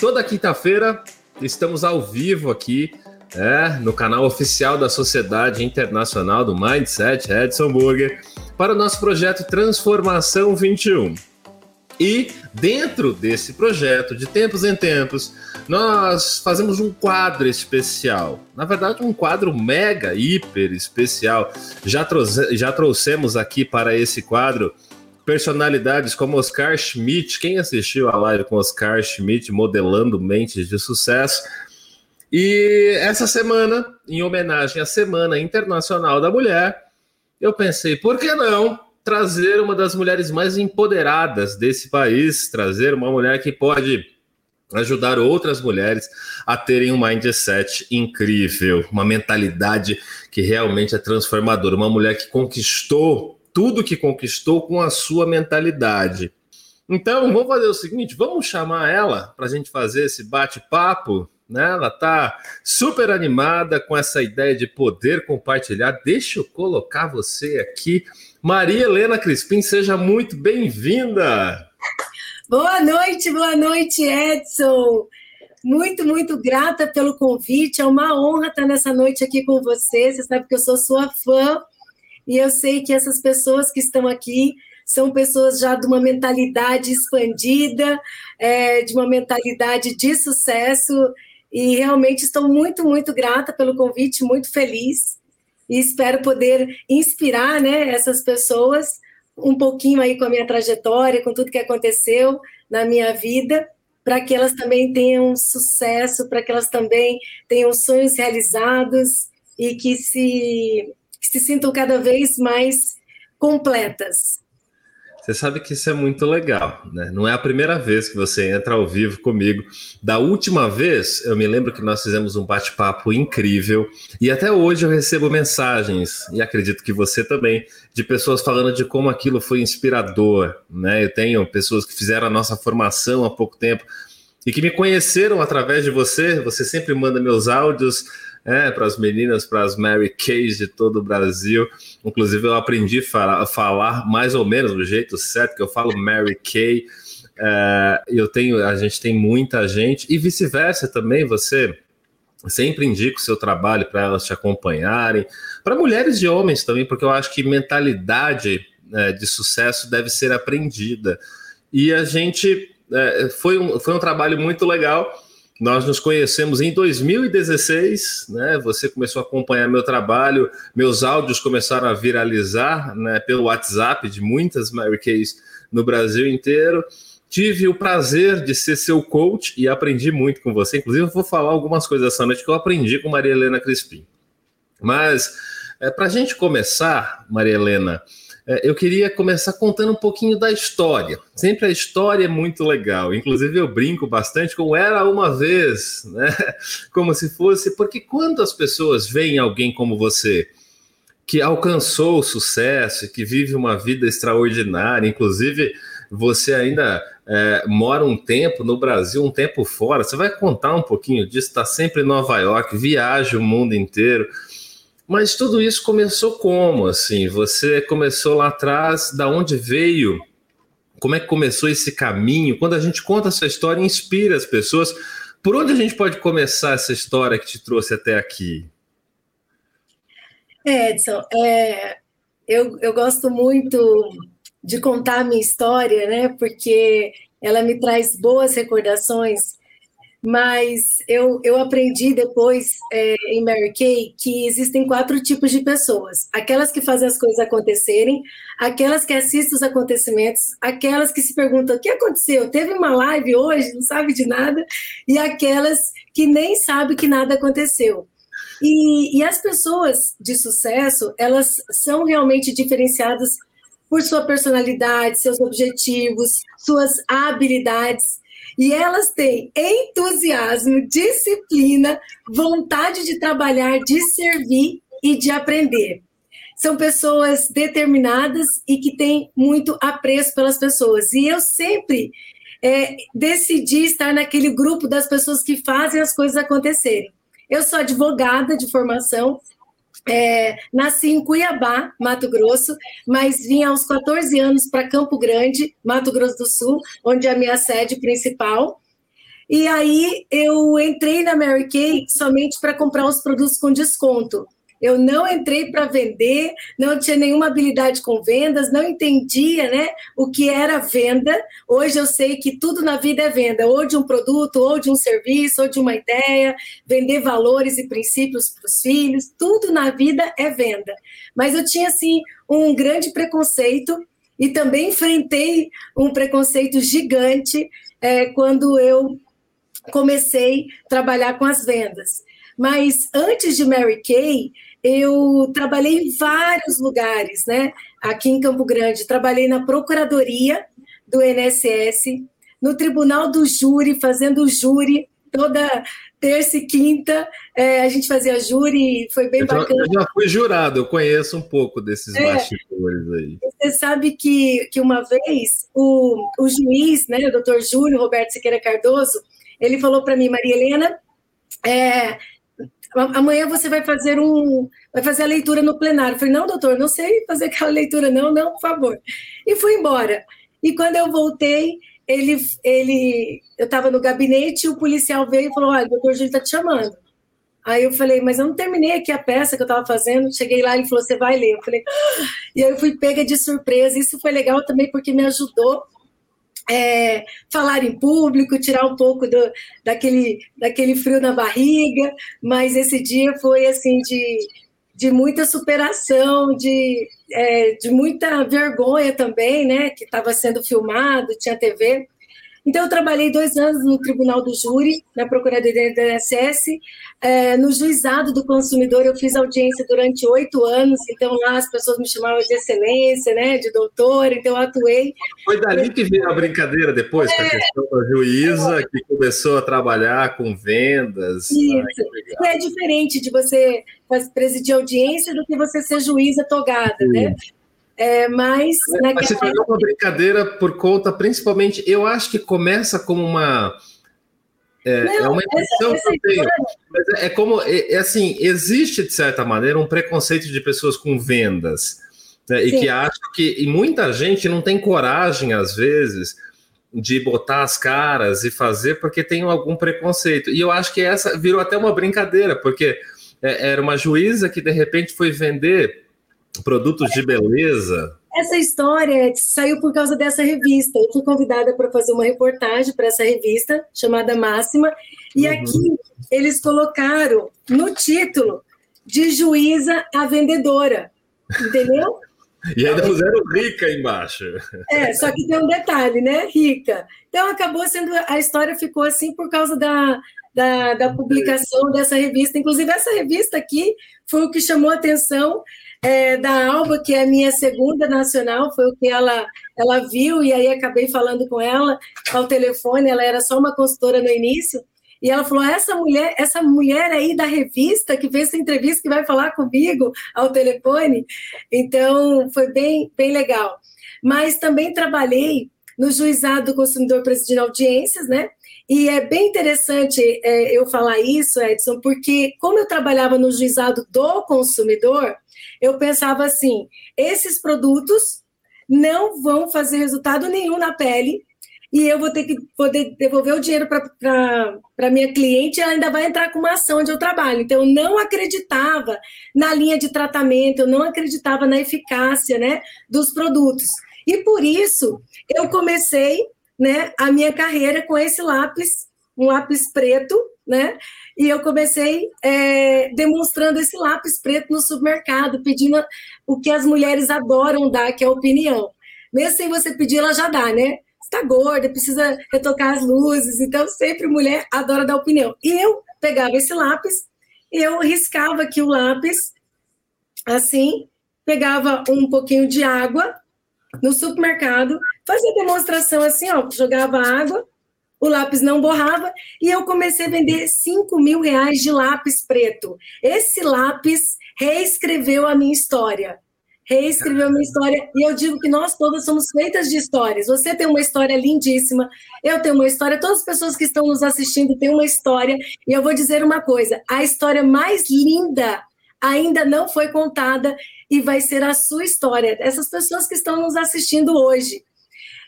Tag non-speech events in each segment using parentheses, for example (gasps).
toda quinta-feira estamos ao vivo aqui é, no canal oficial da Sociedade Internacional do Mindset Edson Burger para o nosso projeto Transformação 21. E dentro desse projeto, de tempos em tempos, nós fazemos um quadro especial. Na verdade, um quadro mega, hiper especial. Já, trouxe, já trouxemos aqui para esse quadro personalidades como Oscar Schmidt. Quem assistiu a live com Oscar Schmidt modelando mentes de sucesso? E essa semana, em homenagem à Semana Internacional da Mulher, eu pensei, por que não trazer uma das mulheres mais empoderadas desse país, trazer uma mulher que pode ajudar outras mulheres a terem um mindset incrível, uma mentalidade que realmente é transformadora, uma mulher que conquistou tudo que conquistou com a sua mentalidade. Então, vamos fazer o seguinte, vamos chamar ela para a gente fazer esse bate-papo né? Ela está super animada com essa ideia de poder compartilhar. Deixa eu colocar você aqui. Maria Helena Crispim, seja muito bem-vinda. Boa noite, boa noite, Edson. Muito, muito grata pelo convite. É uma honra estar nessa noite aqui com você. Você sabe que eu sou sua fã e eu sei que essas pessoas que estão aqui são pessoas já de uma mentalidade expandida, é, de uma mentalidade de sucesso. E realmente estou muito, muito grata pelo convite, muito feliz. E espero poder inspirar né, essas pessoas um pouquinho aí com a minha trajetória, com tudo que aconteceu na minha vida, para que elas também tenham sucesso, para que elas também tenham sonhos realizados e que se, que se sintam cada vez mais completas. Você sabe que isso é muito legal, né? Não é a primeira vez que você entra ao vivo comigo. Da última vez, eu me lembro que nós fizemos um bate-papo incrível e até hoje eu recebo mensagens, e acredito que você também, de pessoas falando de como aquilo foi inspirador, né? Eu tenho pessoas que fizeram a nossa formação há pouco tempo e que me conheceram através de você. Você sempre manda meus áudios é, para as meninas, para as Mary Kays de todo o Brasil. Inclusive, eu aprendi a falar, mais ou menos do jeito certo, que eu falo Mary Kay. É, eu tenho, a gente tem muita gente, e vice-versa também, você sempre indica o seu trabalho para elas te acompanharem, para mulheres e homens também, porque eu acho que mentalidade é, de sucesso deve ser aprendida. E a gente é, foi, um, foi um trabalho muito legal nós nos conhecemos em 2016, né? Você começou a acompanhar meu trabalho, meus áudios começaram a viralizar, né? Pelo WhatsApp de muitas Mary Kays no Brasil inteiro. Tive o prazer de ser seu coach e aprendi muito com você. Inclusive, eu vou falar algumas coisas essa noite que eu aprendi com Maria Helena Crispim. Mas, é, para a gente começar, Maria Helena, eu queria começar contando um pouquinho da história. Sempre a história é muito legal. Inclusive, eu brinco bastante com Era uma vez, né? (laughs) Como se fosse. Porque quando as pessoas veem alguém como você, que alcançou o sucesso, que vive uma vida extraordinária, inclusive você ainda é, mora um tempo no Brasil, um tempo fora, você vai contar um pouquinho disso, está sempre em Nova York, viaja o mundo inteiro. Mas tudo isso começou como? Assim, você começou lá atrás, da onde veio? Como é que começou esse caminho? Quando a gente conta essa história, inspira as pessoas. Por onde a gente pode começar essa história que te trouxe até aqui? É, Edson, é, eu, eu gosto muito de contar a minha história, né? Porque ela me traz boas recordações mas eu, eu aprendi depois é, em Mary Kay que existem quatro tipos de pessoas: aquelas que fazem as coisas acontecerem, aquelas que assistem os acontecimentos, aquelas que se perguntam o que aconteceu, teve uma live hoje, não sabe de nada, e aquelas que nem sabem que nada aconteceu. E, e as pessoas de sucesso, elas são realmente diferenciadas por sua personalidade, seus objetivos, suas habilidades. E elas têm entusiasmo, disciplina, vontade de trabalhar, de servir e de aprender. São pessoas determinadas e que têm muito apreço pelas pessoas. E eu sempre é, decidi estar naquele grupo das pessoas que fazem as coisas acontecerem. Eu sou advogada de formação, é, nasci em Cuiabá, Mato Grosso, mas vim aos 14 anos para Campo Grande, Mato Grosso do Sul, onde é a minha sede principal. E aí eu entrei na Mary Kay somente para comprar os produtos com desconto. Eu não entrei para vender, não tinha nenhuma habilidade com vendas, não entendia né, o que era venda. Hoje eu sei que tudo na vida é venda, ou de um produto, ou de um serviço, ou de uma ideia, vender valores e princípios para os filhos, tudo na vida é venda. Mas eu tinha, assim, um grande preconceito e também enfrentei um preconceito gigante é, quando eu comecei a trabalhar com as vendas. Mas antes de Mary Kay, eu trabalhei em vários lugares, né? Aqui em Campo Grande, trabalhei na Procuradoria do INSS, no Tribunal do Júri, fazendo júri toda terça e quinta. É, a gente fazia júri, foi bem eu já, bacana. Eu já fui jurado, eu conheço um pouco desses é, bastidores aí. Você sabe que, que uma vez o, o juiz, né, o doutor Júlio Roberto Siqueira Cardoso, ele falou para mim, Maria Helena, é, amanhã você vai fazer um, vai fazer a leitura no plenário. Eu falei, não, doutor, não sei fazer aquela (laughs) leitura, não, não, por favor. E fui embora. E quando eu voltei, ele, ele eu estava no gabinete e o policial veio e falou: olha, o doutor Júlio está te chamando. Aí eu falei, mas eu não terminei aqui a peça que eu estava fazendo. Cheguei lá e ele falou: você vai ler. Eu falei, ah! (gasps) e aí eu fui pega de surpresa. Isso foi legal também porque me ajudou é, falar em público, tirar um pouco do, daquele, daquele frio na barriga, mas esse dia foi assim de, de muita superação, de, é, de muita vergonha também, né? Que estava sendo filmado, tinha TV. Então, eu trabalhei dois anos no Tribunal do Júri, na Procuradoria do INSS. É, no Juizado do Consumidor, eu fiz audiência durante oito anos. Então, lá as pessoas me chamavam de excelência, né, de doutora. Então, eu atuei. Foi dali que veio a brincadeira depois, é, com a questão da juíza, que começou a trabalhar com vendas. Isso. Ai, é diferente de você presidir audiência do que você ser juíza togada? Sim. né? É, mas. É, mas se tornou uma brincadeira por conta, principalmente, eu acho que começa como uma. É, Não, é uma impressão que eu tenho. Mas é, é como, é, é, assim, existe, de certa maneira, um preconceito de pessoas com vendas. Né, e que acham que. E muita gente não tem coragem, às vezes, de botar as caras e fazer porque tem algum preconceito. E eu acho que essa virou até uma brincadeira, porque é, era uma juíza que de repente foi vender produtos de beleza. Essa história saiu por causa dessa revista. Eu fui convidada para fazer uma reportagem para essa revista chamada Máxima, e uhum. aqui eles colocaram no título de juíza a vendedora, entendeu? E ainda puseram rica embaixo. É, só que tem um detalhe, né? Rica. Então acabou sendo. A história ficou assim por causa da, da, da publicação dessa revista. Inclusive, essa revista aqui foi o que chamou a atenção é, da Alba, que é a minha segunda nacional, foi o que ela, ela viu, e aí acabei falando com ela ao telefone, ela era só uma consultora no início, e ela falou: essa mulher, essa mulher aí da revista que fez essa entrevista que vai falar comigo ao telefone. Então foi bem, bem legal. Mas também trabalhei no juizado do consumidor presidindo audiências, né? E é bem interessante é, eu falar isso, Edson, porque como eu trabalhava no juizado do consumidor, eu pensava assim: esses produtos não vão fazer resultado nenhum na pele e eu vou ter que poder devolver o dinheiro para minha cliente ela ainda vai entrar com uma ação onde eu trabalho. Então, eu não acreditava na linha de tratamento, eu não acreditava na eficácia né, dos produtos. E por isso, eu comecei né, a minha carreira com esse lápis, um lápis preto, né? E eu comecei é, demonstrando esse lápis preto no supermercado, pedindo o que as mulheres adoram dar, que é opinião. Mesmo sem você pedir, ela já dá, né? Está gorda, precisa retocar as luzes, então sempre mulher adora dar opinião. E eu pegava esse lápis, eu riscava aqui o lápis, assim, pegava um pouquinho de água no supermercado, fazia demonstração assim, ó, jogava água, o lápis não borrava e eu comecei a vender 5 mil reais de lápis preto. Esse lápis reescreveu a minha história. Reescreveu a minha história e eu digo que nós todas somos feitas de histórias. Você tem uma história lindíssima, eu tenho uma história, todas as pessoas que estão nos assistindo têm uma história e eu vou dizer uma coisa: a história mais linda ainda não foi contada e vai ser a sua história. Essas pessoas que estão nos assistindo hoje.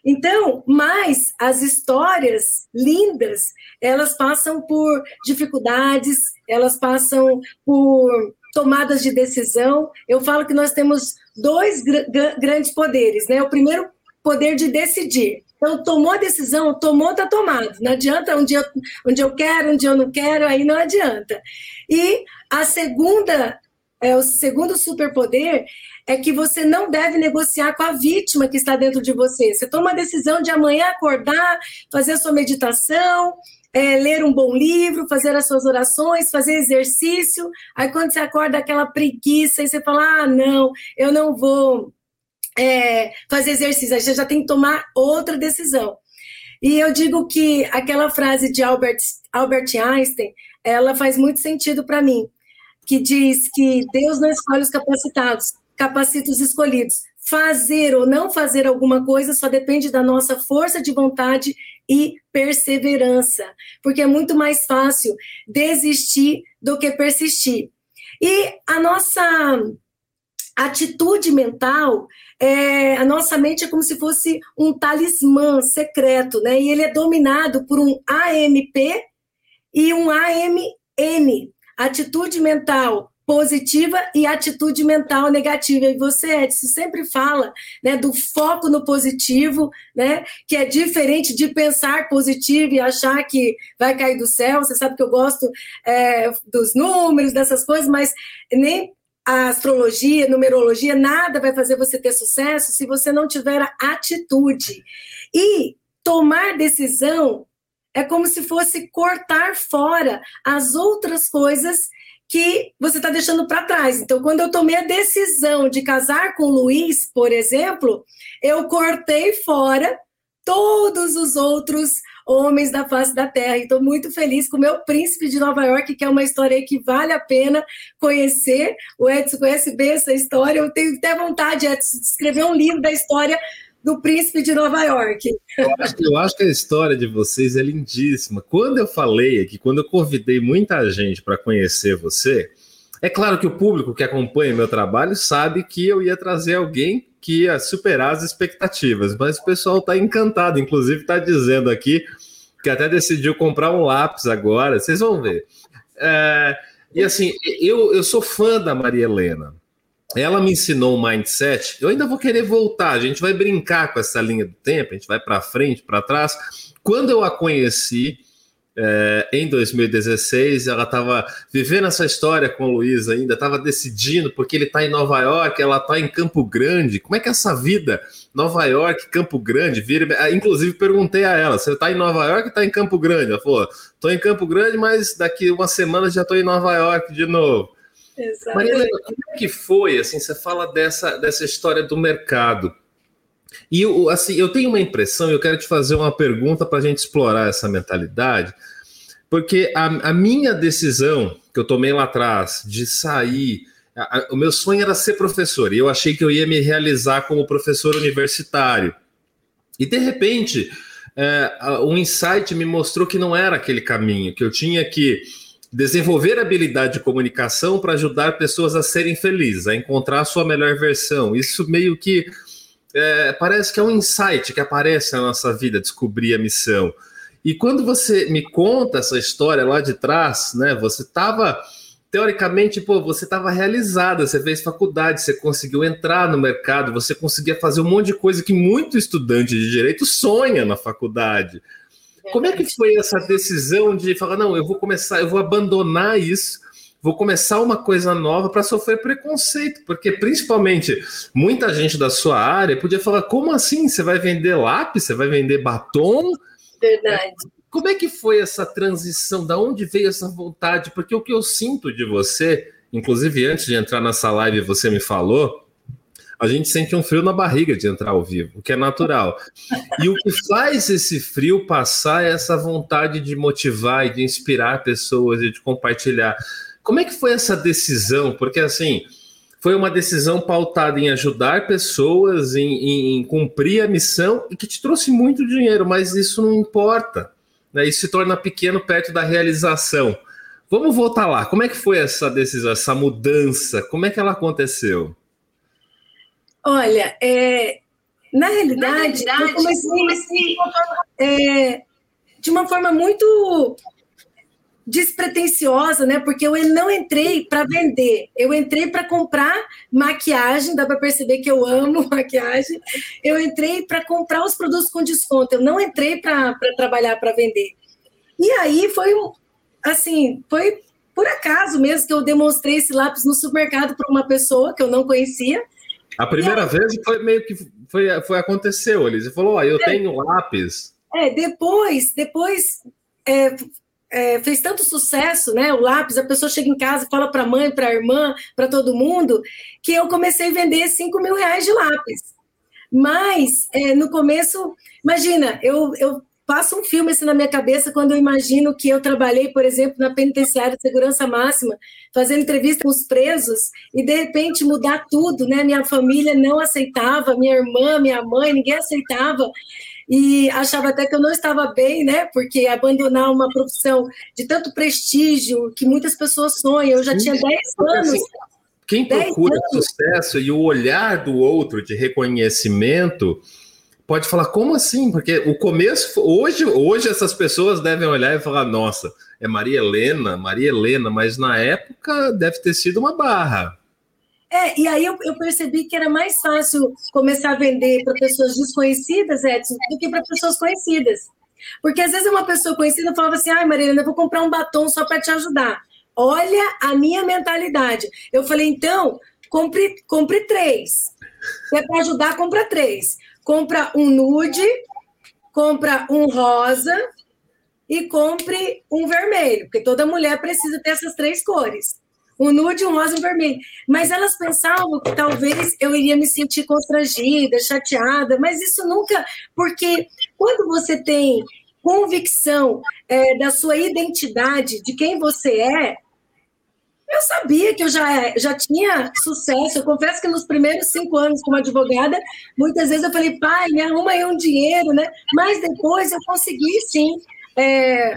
Então, mas as histórias lindas, elas passam por dificuldades, elas passam por tomadas de decisão. Eu falo que nós temos dois gr grandes poderes, né? O primeiro poder de decidir. Então, tomou a decisão, tomou, está tomado. Não adianta um dia, um eu quero, um dia eu não quero, aí não adianta. E a segunda, é, o segundo superpoder é que você não deve negociar com a vítima que está dentro de você. Você toma a decisão de amanhã acordar, fazer a sua meditação, é, ler um bom livro, fazer as suas orações, fazer exercício. Aí quando você acorda aquela preguiça e você fala: ah, não, eu não vou é, fazer exercício. Aí você já tem que tomar outra decisão. E eu digo que aquela frase de Albert, Albert Einstein, ela faz muito sentido para mim, que diz que Deus não escolhe os capacitados, capacita os escolhidos. Fazer ou não fazer alguma coisa só depende da nossa força de vontade e perseverança, porque é muito mais fácil desistir do que persistir. E a nossa atitude mental, é, a nossa mente é como se fosse um talismã secreto, né? E ele é dominado por um AMP e um AMN. Atitude mental positiva e atitude mental negativa. E você, Edson, sempre fala né, do foco no positivo, né, que é diferente de pensar positivo e achar que vai cair do céu. Você sabe que eu gosto é, dos números, dessas coisas, mas nem a astrologia, numerologia, nada vai fazer você ter sucesso se você não tiver a atitude. E tomar decisão é como se fosse cortar fora as outras coisas que você está deixando para trás. Então, quando eu tomei a decisão de casar com o Luiz, por exemplo, eu cortei fora todos os outros homens da face da terra. E estou muito feliz com o meu príncipe de Nova York, que é uma história que vale a pena conhecer. O Edson conhece bem essa história. Eu tenho até vontade, Edson, de escrever um livro da história do príncipe de Nova York. Eu acho, eu acho, que a história de vocês é lindíssima. Quando eu falei aqui, quando eu convidei muita gente para conhecer você, é claro que o público que acompanha meu trabalho sabe que eu ia trazer alguém que ia superar as expectativas, mas o pessoal está encantado, inclusive está dizendo aqui que até decidiu comprar um lápis agora, vocês vão ver. É, e assim, eu, eu sou fã da Maria Helena ela me ensinou um mindset. Eu ainda vou querer voltar. A gente vai brincar com essa linha do tempo, a gente vai para frente, para trás. Quando eu a conheci, é, em 2016, ela estava vivendo essa história com o Luiz ainda, estava decidindo, porque ele está em Nova York, ela está em Campo Grande. Como é que é essa vida? Nova York, Campo Grande, vira. Ah, inclusive, perguntei a ela: você está em Nova York ou está em Campo Grande? Ela falou: estou em Campo Grande, mas daqui uma semana já estou em Nova York de novo. Maria Helena, como é que foi? Assim, você fala dessa, dessa história do mercado. E assim, eu tenho uma impressão, eu quero te fazer uma pergunta para a gente explorar essa mentalidade, porque a, a, minha decisão que eu tomei lá atrás de sair, a, a, o meu sonho era ser professor, e eu achei que eu ia me realizar como professor universitário. E de repente, é, um insight me mostrou que não era aquele caminho, que eu tinha que desenvolver habilidade de comunicação para ajudar pessoas a serem felizes, a encontrar a sua melhor versão. Isso meio que é, parece que é um insight que aparece na nossa vida, descobrir a missão. E quando você me conta essa história lá de trás, né? Você estava teoricamente, pô, você estava realizada, você fez faculdade, você conseguiu entrar no mercado, você conseguia fazer um monte de coisa que muito estudante de direito sonha na faculdade. Como é que foi essa decisão de falar, não, eu vou começar, eu vou abandonar isso, vou começar uma coisa nova para sofrer preconceito? Porque principalmente muita gente da sua área podia falar, como assim? Você vai vender lápis? Você vai vender batom? Verdade. Como é que foi essa transição? Da onde veio essa vontade? Porque o que eu sinto de você, inclusive antes de entrar nessa live, você me falou a gente sente um frio na barriga de entrar ao vivo, o que é natural. E o que faz esse frio passar é essa vontade de motivar e de inspirar pessoas e de compartilhar. Como é que foi essa decisão? Porque assim, foi uma decisão pautada em ajudar pessoas, em, em, em cumprir a missão e que te trouxe muito dinheiro, mas isso não importa. Né? Isso se torna pequeno perto da realização. Vamos voltar lá. Como é que foi essa decisão, essa mudança? Como é que ela aconteceu? Olha, é, Na realidade, Na realidade eu comecei, é, de uma forma muito despretensiosa, né? Porque eu não entrei para vender, eu entrei para comprar maquiagem, dá para perceber que eu amo (laughs) maquiagem. Eu entrei para comprar os produtos com desconto, eu não entrei para trabalhar para vender. E aí foi assim, foi por acaso mesmo que eu demonstrei esse lápis no supermercado para uma pessoa que eu não conhecia. A primeira aí, vez foi meio que foi, foi aconteceu, Elise. Falou: ó, eu é, tenho lápis. É, depois, depois é, é, fez tanto sucesso, né? O lápis, a pessoa chega em casa, fala para a mãe, para a irmã, para todo mundo, que eu comecei a vender 5 mil reais de lápis. Mas é, no começo, imagina, eu, eu passo um filme assim na minha cabeça quando eu imagino que eu trabalhei, por exemplo, na penitenciária de segurança máxima, fazendo entrevista com os presos, e de repente mudar tudo, né? Minha família não aceitava, minha irmã, minha mãe, ninguém aceitava e achava até que eu não estava bem, né? Porque abandonar uma profissão de tanto prestígio que muitas pessoas sonham. Eu já tinha 10 anos. Assim, quem procura anos. sucesso e o olhar do outro de reconhecimento pode falar como assim? Porque o começo hoje, hoje essas pessoas devem olhar e falar: "Nossa, é Maria Helena, Maria Helena", mas na época deve ter sido uma barra. É, e aí eu, eu, percebi que era mais fácil começar a vender para pessoas desconhecidas, Edson, do que para pessoas conhecidas. Porque às vezes uma pessoa conhecida falava assim: ai, Marilena, eu vou comprar um batom só para te ajudar. Olha a minha mentalidade. Eu falei, então, compre, compre três. Se é para ajudar, compra três. Compra um nude, compra um rosa e compre um vermelho, porque toda mulher precisa ter essas três cores um nude, um rosa e um vermelho. Mas elas pensavam que talvez eu iria me sentir constrangida, chateada, mas isso nunca, porque quando você tem convicção é, da sua identidade, de quem você é, eu sabia que eu já, já tinha sucesso. Eu confesso que nos primeiros cinco anos como advogada, muitas vezes eu falei, pai, me arruma aí um dinheiro, né? Mas depois eu consegui, sim, é,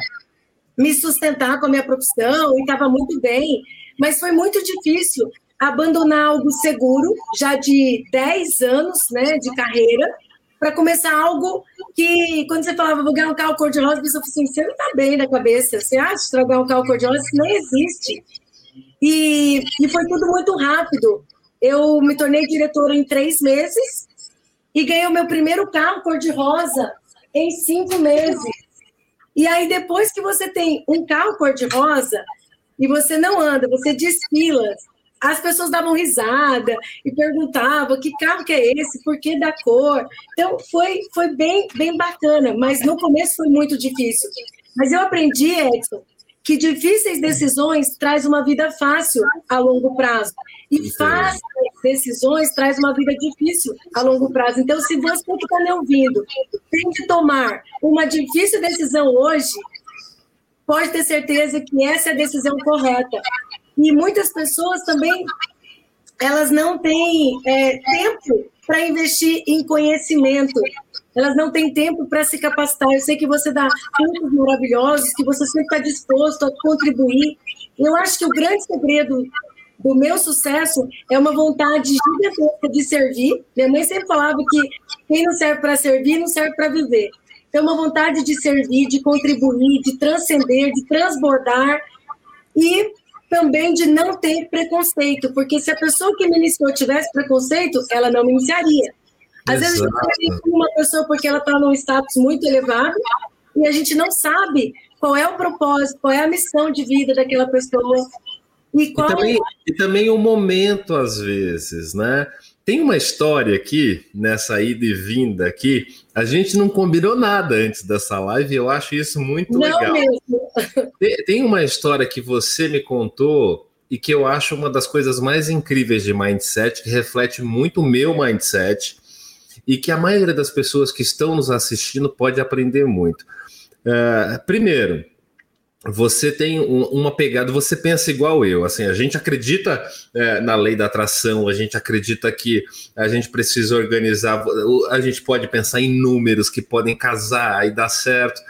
me sustentar com a minha profissão e estava muito bem mas foi muito difícil abandonar algo seguro, já de 10 anos né, de carreira, para começar algo que, quando você falava, vou ganhar um carro cor-de-rosa, a assim: você não está bem na cabeça, você acha que ganhar um carro cor-de-rosa? Isso não existe. E, e foi tudo muito rápido. Eu me tornei diretora em três meses e ganhei o meu primeiro carro cor-de-rosa em cinco meses. E aí, depois que você tem um carro cor-de-rosa, e você não anda, você desfila. As pessoas davam risada e perguntavam que carro que é esse, por que da cor. Então foi, foi bem, bem bacana, mas no começo foi muito difícil. Mas eu aprendi, Edson, que difíceis decisões traz uma vida fácil a longo prazo. E fáceis decisões traz uma vida difícil a longo prazo. Então, se você que está me ouvindo tem que tomar uma difícil decisão hoje, pode ter certeza que essa é a decisão correta. E muitas pessoas também elas não têm é, tempo para investir em conhecimento. Elas não têm tempo para se capacitar. Eu sei que você dá cursos maravilhosos, que você sempre está disposto a contribuir. Eu acho que o grande segredo do meu sucesso é uma vontade gigantesca de servir. Minha mãe sempre falava que quem não serve para servir não serve para viver ter uma vontade de servir, de contribuir, de transcender, de transbordar e também de não ter preconceito, porque se a pessoa que me iniciou tivesse preconceito, ela não me iniciaria. Às Exato. vezes a gente inicia uma pessoa porque ela está num status muito elevado e a gente não sabe qual é o propósito, qual é a missão de vida daquela pessoa. E, qual... e, também, e também o momento, às vezes, né? Tem uma história aqui, nessa ida e vinda aqui, a gente não combinou nada antes dessa live, eu acho isso muito não legal. Mesmo. Tem, tem uma história que você me contou e que eu acho uma das coisas mais incríveis de mindset, que reflete muito o meu mindset e que a maioria das pessoas que estão nos assistindo pode aprender muito. Uh, primeiro, você tem um, uma pegada, você pensa igual eu, assim, a gente acredita é, na lei da atração, a gente acredita que a gente precisa organizar, a gente pode pensar em números que podem casar e dar certo,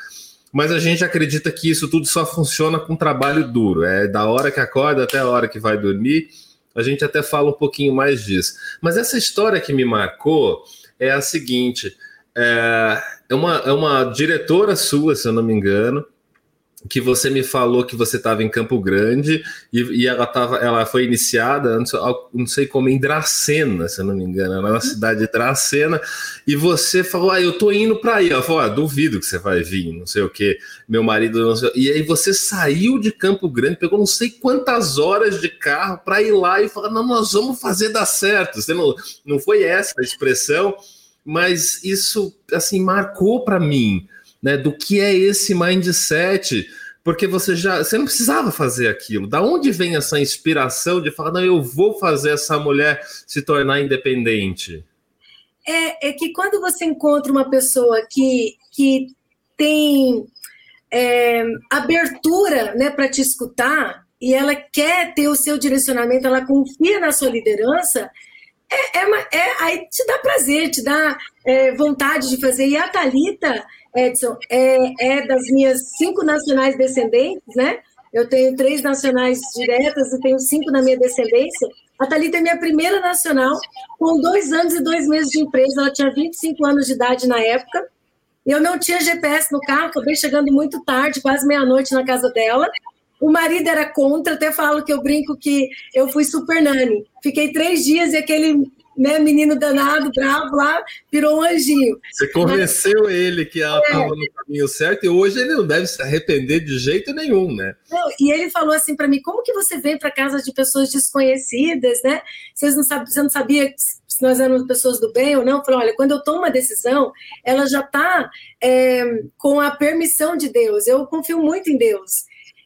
mas a gente acredita que isso tudo só funciona com trabalho duro, é da hora que acorda até a hora que vai dormir, a gente até fala um pouquinho mais disso. Mas essa história que me marcou é a seguinte: é, é, uma, é uma diretora sua, se eu não me engano, que você me falou que você estava em Campo Grande e, e, ela, tava, ela foi iniciada, não sei como, em Dracena, se eu não me engano, na cidade de Dracena, e você falou, ah, eu tô indo para aí. Ela falou, ah, duvido que você vai vir, não sei o que, meu marido, sei... e aí você saiu de Campo Grande, pegou não sei quantas horas de carro para ir lá e falar, não, nós vamos fazer dar certo. Você não, não foi essa a expressão, mas isso, assim, marcou para mim, né, do que é esse mindset, porque você já você não precisava fazer aquilo. Da onde vem essa inspiração de falar, não, eu vou fazer essa mulher se tornar independente? É, é que quando você encontra uma pessoa que, que tem é, abertura né, para te escutar e ela quer ter o seu direcionamento, ela confia na sua liderança, é, é, é aí te dá prazer, te dá é, vontade de fazer. E a Thalita, Edson, é, é das minhas cinco nacionais descendentes, né? Eu tenho três nacionais diretas e tenho cinco na minha descendência. A Thalita é minha primeira nacional, com dois anos e dois meses de empresa. Ela tinha 25 anos de idade na época. Eu não tinha GPS no carro, acabei chegando muito tarde, quase meia-noite na casa dela. O marido era contra, até falo que eu brinco que eu fui super nani. Fiquei três dias e aquele né, menino danado, bravo lá, virou um anjinho. Você convenceu Mas, ele que ela estava é, no caminho certo e hoje ele não deve se arrepender de jeito nenhum, né? Não, e ele falou assim para mim: como que você vem para casa de pessoas desconhecidas, né? Vocês não sabe, você não sabia se nós éramos pessoas do bem ou não? Eu falei: olha, quando eu tomo uma decisão, ela já está é, com a permissão de Deus. Eu confio muito em Deus.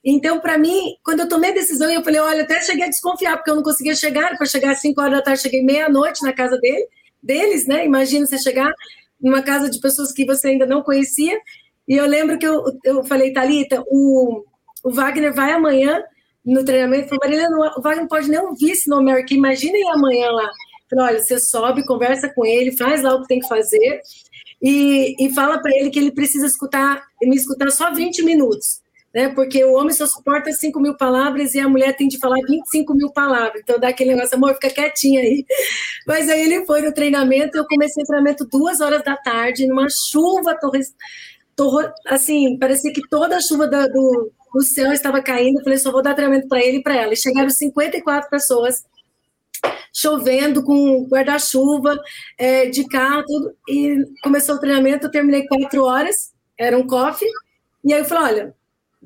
Então, para mim, quando eu tomei a decisão, eu falei, olha, até cheguei a desconfiar, porque eu não conseguia chegar, para chegar às 5 horas da tarde, cheguei meia-noite na casa dele, deles, né? Imagina você chegar numa casa de pessoas que você ainda não conhecia. E eu lembro que eu, eu falei, Thalita, o, o Wagner vai amanhã no treinamento. Falei, Marília, o Wagner pode nem ouvir esse nome aqui, imagina ir amanhã lá. Falei, olha, você sobe, conversa com ele, faz lá o que tem que fazer e, e fala para ele que ele precisa escutar, me escutar só 20 minutos né? Porque o homem só suporta 5 mil palavras e a mulher tem de falar 25 mil palavras. Então dá aquele negócio, amor, fica quietinha aí. (laughs) Mas aí ele foi no treinamento, eu comecei o treinamento duas horas da tarde, numa chuva torre, torre, assim, parecia que toda a chuva da, do, do céu estava caindo. Eu falei, só vou dar treinamento para ele e para ela. E chegaram 54 pessoas chovendo com guarda-chuva, é, de carro, tudo. E começou o treinamento, eu terminei quatro horas, era um coffee. E aí eu falei, olha,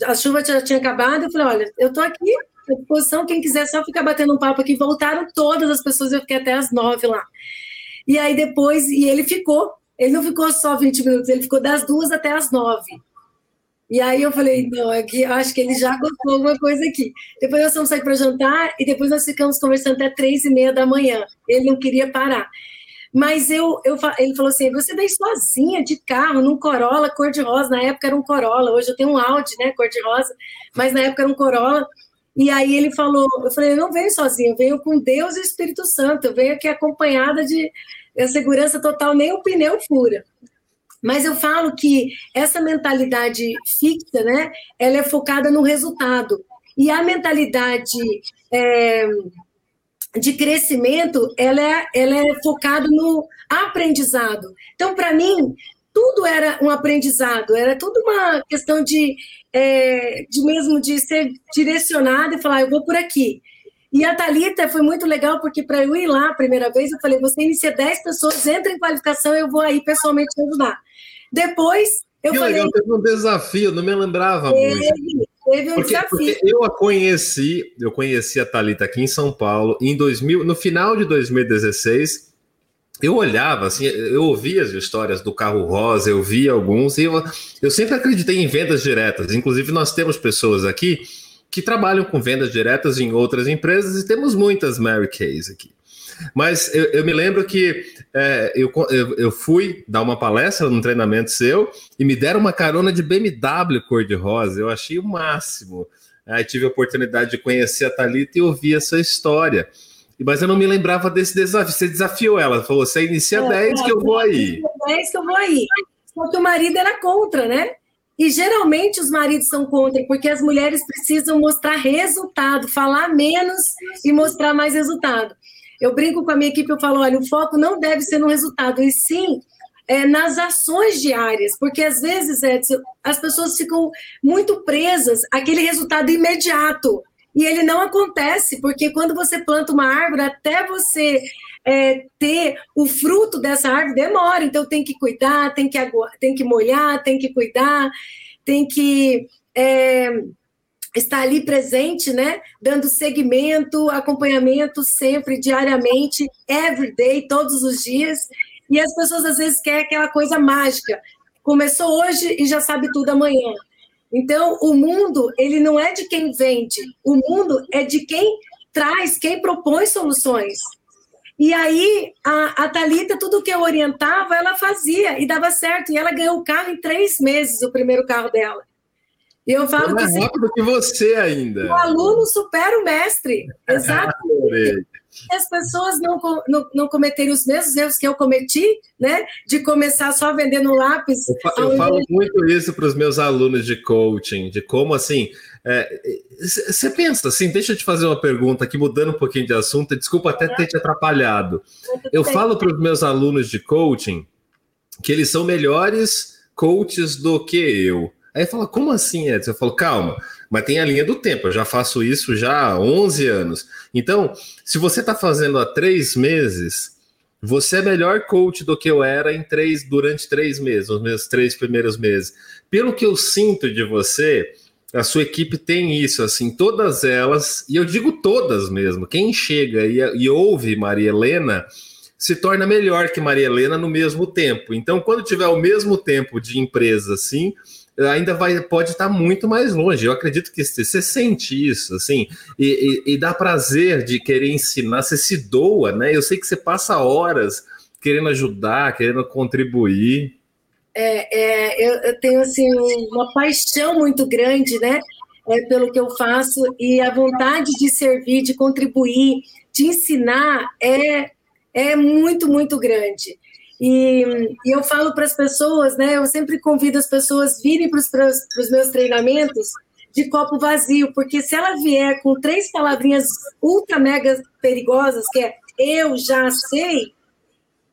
a chuva já tinha acabado, eu falei, olha, eu tô aqui à disposição, quem quiser só ficar batendo um papo aqui. Voltaram todas as pessoas, eu fiquei até as nove lá. E aí depois, e ele ficou, ele não ficou só 20 minutos, ele ficou das duas até as nove. E aí eu falei, não, é acho que ele já gostou alguma coisa aqui. Depois nós fomos sair para jantar e depois nós ficamos conversando até três e meia da manhã. Ele não queria parar. Mas eu, eu, ele falou assim: você vem sozinha de carro, num Corolla cor-de-rosa. Na época era um Corolla, hoje eu tenho um Audi, né, cor-de-rosa, mas na época era um Corolla. E aí ele falou: eu falei, eu não venho sozinha, eu venho com Deus e Espírito Santo, eu venho aqui acompanhada de segurança total, nem o pneu fura. Mas eu falo que essa mentalidade fixa, né, ela é focada no resultado. E a mentalidade. É, de crescimento, ela é, ela é focada no aprendizado. Então, para mim, tudo era um aprendizado, era tudo uma questão de, é, de mesmo de ser direcionado e falar, eu vou por aqui. E a Thalita foi muito legal, porque para eu ir lá a primeira vez, eu falei, você inicia 10 pessoas, entra em qualificação, eu vou aí pessoalmente ajudar. Depois, eu que falei... Legal, teve um desafio, não me lembrava teve, muito. Teve um porque, desafio. Porque eu a conheci, eu conheci a Thalita aqui em São Paulo, em 2000, no final de 2016, eu olhava, assim, eu ouvia as histórias do carro rosa, eu via alguns, e eu, eu sempre acreditei em vendas diretas. Inclusive, nós temos pessoas aqui que trabalham com vendas diretas em outras empresas e temos muitas Mary Kays aqui. Mas eu, eu me lembro que é, eu, eu, eu, fui dar uma palestra num treinamento seu e me deram uma carona de BMW cor-de-rosa. Eu achei o máximo. Aí tive a oportunidade de conhecer a Thalita e ouvir essa história. Mas eu não me lembrava desse desafio. Você desafiou ela, falou: você inicia é, 10 é, que eu vou aí. 10 que eu vou aí. Só que o marido era contra, né? E geralmente os maridos são contra, porque as mulheres precisam mostrar resultado, falar menos e mostrar mais resultado. Eu brinco com a minha equipe, eu falo, olha, o foco não deve ser no resultado, e sim é, nas ações diárias, porque às vezes, Edson, as pessoas ficam muito presas àquele resultado imediato. E ele não acontece, porque quando você planta uma árvore, até você é, ter o fruto dessa árvore demora. Então tem que cuidar, tem que, tem que molhar, tem que cuidar, tem que é, estar ali presente, né? Dando seguimento, acompanhamento sempre, diariamente, every day, todos os dias. E as pessoas às vezes querem aquela coisa mágica. Começou hoje e já sabe tudo amanhã. Então, o mundo, ele não é de quem vende, o mundo é de quem traz, quem propõe soluções. E aí, a, a Thalita, tudo que eu orientava, ela fazia e dava certo. E ela ganhou o carro em três meses, o primeiro carro dela. E eu falo é que. Mais rápido que você ainda. O aluno supera o mestre. (laughs) Exatamente as pessoas não, não, não cometerem os mesmos erros que eu cometi, né? De começar só vendendo lápis. Eu, eu falo muito isso para os meus alunos de coaching, de como assim. Você é, pensa assim, deixa eu te fazer uma pergunta aqui, mudando um pouquinho de assunto, desculpa até ter te atrapalhado. Eu falo para os meus alunos de coaching que eles são melhores coaches do que eu. Aí fala, como assim, Edson? Eu falo, calma, mas tem a linha do tempo, eu já faço isso já há 11 anos. Então, se você está fazendo há três meses, você é melhor coach do que eu era em três, durante três meses, os meus três primeiros meses. Pelo que eu sinto de você, a sua equipe tem isso, assim, todas elas, e eu digo todas mesmo, quem chega e, e ouve Maria Helena se torna melhor que Maria Helena no mesmo tempo. Então, quando tiver o mesmo tempo de empresa, assim, ainda vai pode estar muito mais longe. Eu acredito que você sente isso, assim, e, e, e, dá prazer de querer ensinar, você se doa, né? Eu sei que você passa horas querendo ajudar, querendo contribuir. É, é eu, eu, tenho assim uma paixão muito grande, né? É, pelo que eu faço e a vontade de servir, de contribuir, de ensinar é é muito muito grande. E, e eu falo para as pessoas, né? Eu sempre convido as pessoas virem para os meus treinamentos de copo vazio, porque se ela vier com três palavrinhas ultra mega perigosas, que é eu já sei,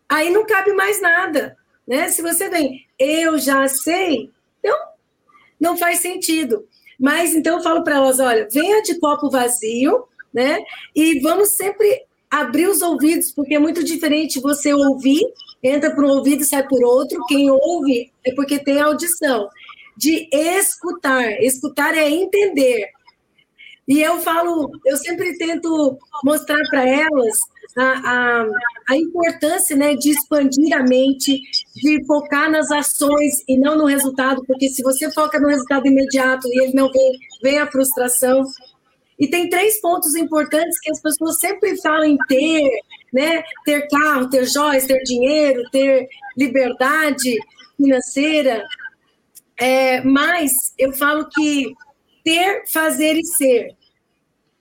aí não cabe mais nada, né? Se você vem eu já sei, então não faz sentido. Mas então eu falo para elas, olha, venha de copo vazio, né? E vamos sempre abrir os ouvidos, porque é muito diferente você ouvir entra por um ouvido e sai por outro. Quem ouve é porque tem audição. De escutar. Escutar é entender. E eu falo, eu sempre tento mostrar para elas a, a, a, importância né, de expandir a mente, de focar nas ações e não no resultado, porque se você foca no resultado imediato e ele não vem, vem a frustração. E tem três pontos importantes que as pessoas sempre falam em ter, né? Ter carro, ter joias, ter dinheiro, ter liberdade financeira. É, mas eu falo que ter, fazer e ser.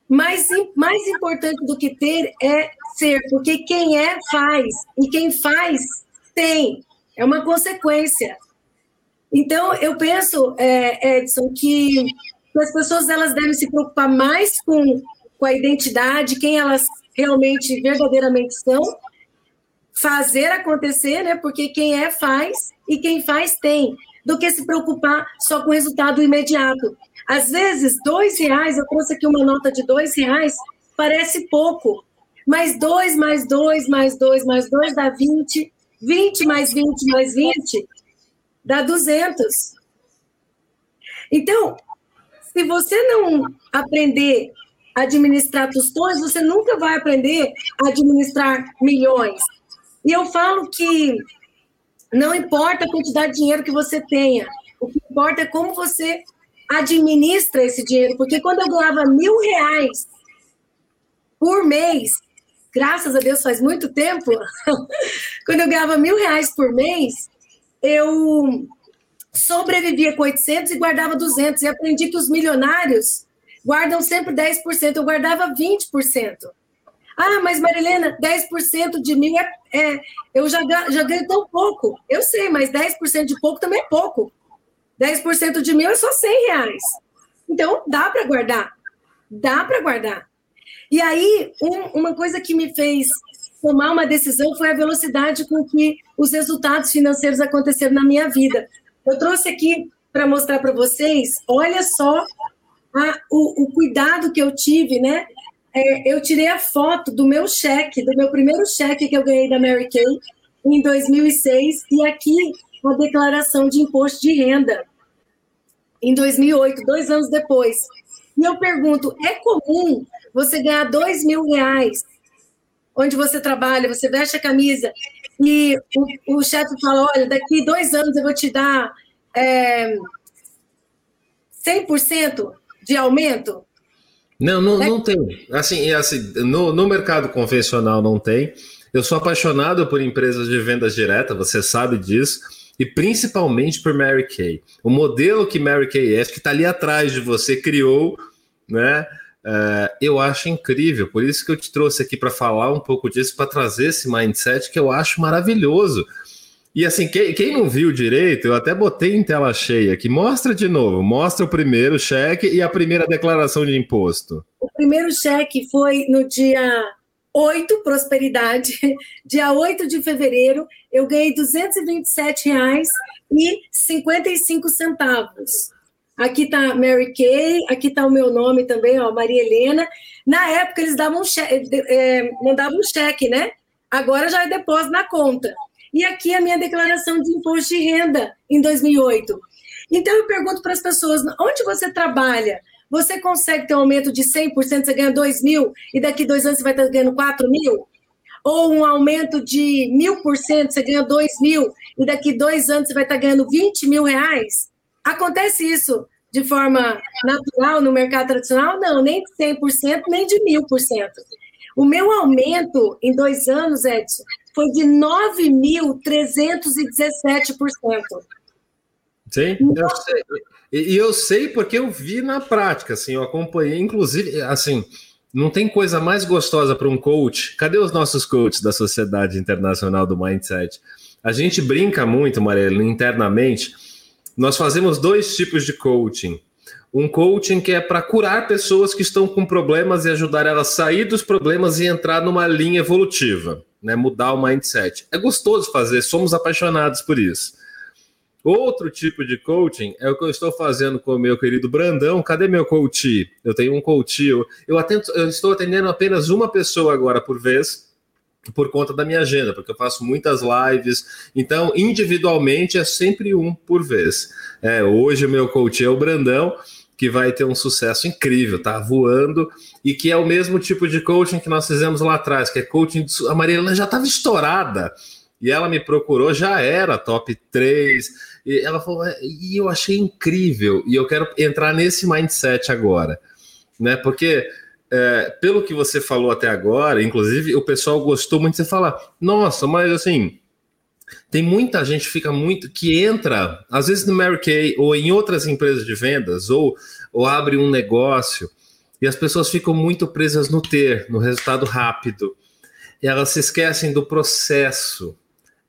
Mais, mais importante do que ter é ser, porque quem é, faz. E quem faz, tem. É uma consequência. Então, eu penso, é, Edson, que as pessoas elas devem se preocupar mais com, com a identidade, quem elas realmente, verdadeiramente são, fazer acontecer, né? Porque quem é faz e quem faz tem, do que se preocupar só com o resultado imediato. Às vezes, dois reais, eu trouxe aqui uma nota de dois reais, parece pouco, mas dois mais dois mais dois mais dois dá 20, 20 mais 20 mais 20 dá 200. Então, se você não aprender administrar tostões, você nunca vai aprender a administrar milhões. E eu falo que não importa a quantidade de dinheiro que você tenha, o que importa é como você administra esse dinheiro. Porque quando eu ganhava mil reais por mês, graças a Deus faz muito tempo, (laughs) quando eu ganhava mil reais por mês, eu sobrevivia com 800 e guardava 200. E aprendi que os milionários guardam sempre 10%. Eu guardava 20%. Ah, mas Marilena, 10% de mim é, é, eu já, já ganho tão pouco. Eu sei, mas 10% de pouco também é pouco. 10% de mil é só 100 reais. Então, dá para guardar. Dá para guardar. E aí, um, uma coisa que me fez tomar uma decisão foi a velocidade com que os resultados financeiros aconteceram na minha vida. Eu trouxe aqui para mostrar para vocês, olha só o, o, cuidado que eu tive, né? É, eu tirei a foto do meu cheque, do meu primeiro cheque que eu ganhei da Mary Kay em 2006, e aqui a declaração de imposto de renda em 2008, dois anos depois. E eu pergunto, é comum você ganhar dois mil reais onde você trabalha, você veste a camisa e o, o chefe fala, olha, daqui dois anos eu vou te dar é, 100% de aumento? Não, não, não tem. Assim, assim no, no mercado convencional não tem. Eu sou apaixonado por empresas de vendas direta, você sabe disso, e principalmente por Mary Kay. O modelo que Mary Kay é, que está ali atrás de você, criou, né? Uh, eu acho incrível, por isso que eu te trouxe aqui para falar um pouco disso, para trazer esse mindset que eu acho maravilhoso. E assim, quem, quem, não viu direito, eu até botei em tela cheia aqui. Mostra de novo, mostra o primeiro cheque e a primeira declaração de imposto. O primeiro cheque foi no dia 8, prosperidade, (laughs) dia 8 de fevereiro, eu ganhei R$ 227,55. Aqui está Mary Kay, aqui está o meu nome também, ó, Maria Helena. Na época eles davam cheque, é, mandavam um cheque, né? Agora já é depósito na conta. E aqui a minha declaração de imposto de renda em 2008. Então eu pergunto para as pessoas, onde você trabalha? Você consegue ter um aumento de 100%, você ganha 2 mil, e daqui dois anos você vai estar ganhando 4 mil? Ou um aumento de mil por cento, você ganha 2 mil, e daqui dois anos você vai estar ganhando 20 mil reais? Acontece isso de forma natural no mercado tradicional? Não, nem de 100%, nem de 1000%. O meu aumento em dois anos, Edson, foi de 9.317%. Sim, eu sei. E eu sei porque eu vi na prática, assim, eu acompanhei, inclusive, assim, não tem coisa mais gostosa para um coach. Cadê os nossos coaches da Sociedade Internacional do Mindset? A gente brinca muito, Mariela, internamente nós fazemos dois tipos de coaching. Um coaching que é para curar pessoas que estão com problemas e ajudar elas a sair dos problemas e entrar numa linha evolutiva, né? Mudar o mindset. É gostoso fazer, somos apaixonados por isso. Outro tipo de coaching é o que eu estou fazendo com o meu querido Brandão. Cadê meu coach? Eu tenho um coach. Eu, eu, atento, eu estou atendendo apenas uma pessoa agora por vez por conta da minha agenda, porque eu faço muitas lives. Então, individualmente é sempre um por vez. É, hoje o meu coach é o Brandão, que vai ter um sucesso incrível, tá voando, e que é o mesmo tipo de coaching que nós fizemos lá atrás, que é coaching. De... A Maria já estava estourada. E ela me procurou, já era top 3. E ela falou, é, e eu achei incrível. E eu quero entrar nesse mindset agora. Né? Porque é, pelo que você falou até agora, inclusive o pessoal gostou muito de você falar, nossa, mas assim, tem muita gente fica muito que entra, às vezes no Mary Kay ou em outras empresas de vendas, ou, ou abre um negócio, e as pessoas ficam muito presas no ter, no resultado rápido. E elas se esquecem do processo.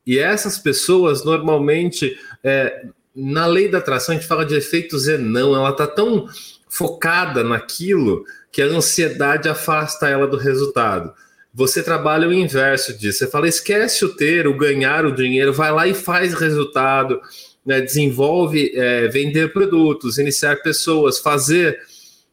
E essas pessoas normalmente, é, na lei da atração, a gente fala de efeito Zenão, ela está tão focada naquilo que a ansiedade afasta ela do resultado. Você trabalha o inverso disso. Você fala, esquece o ter, o ganhar o dinheiro, vai lá e faz resultado, né? desenvolve, é, vender produtos, iniciar pessoas, fazer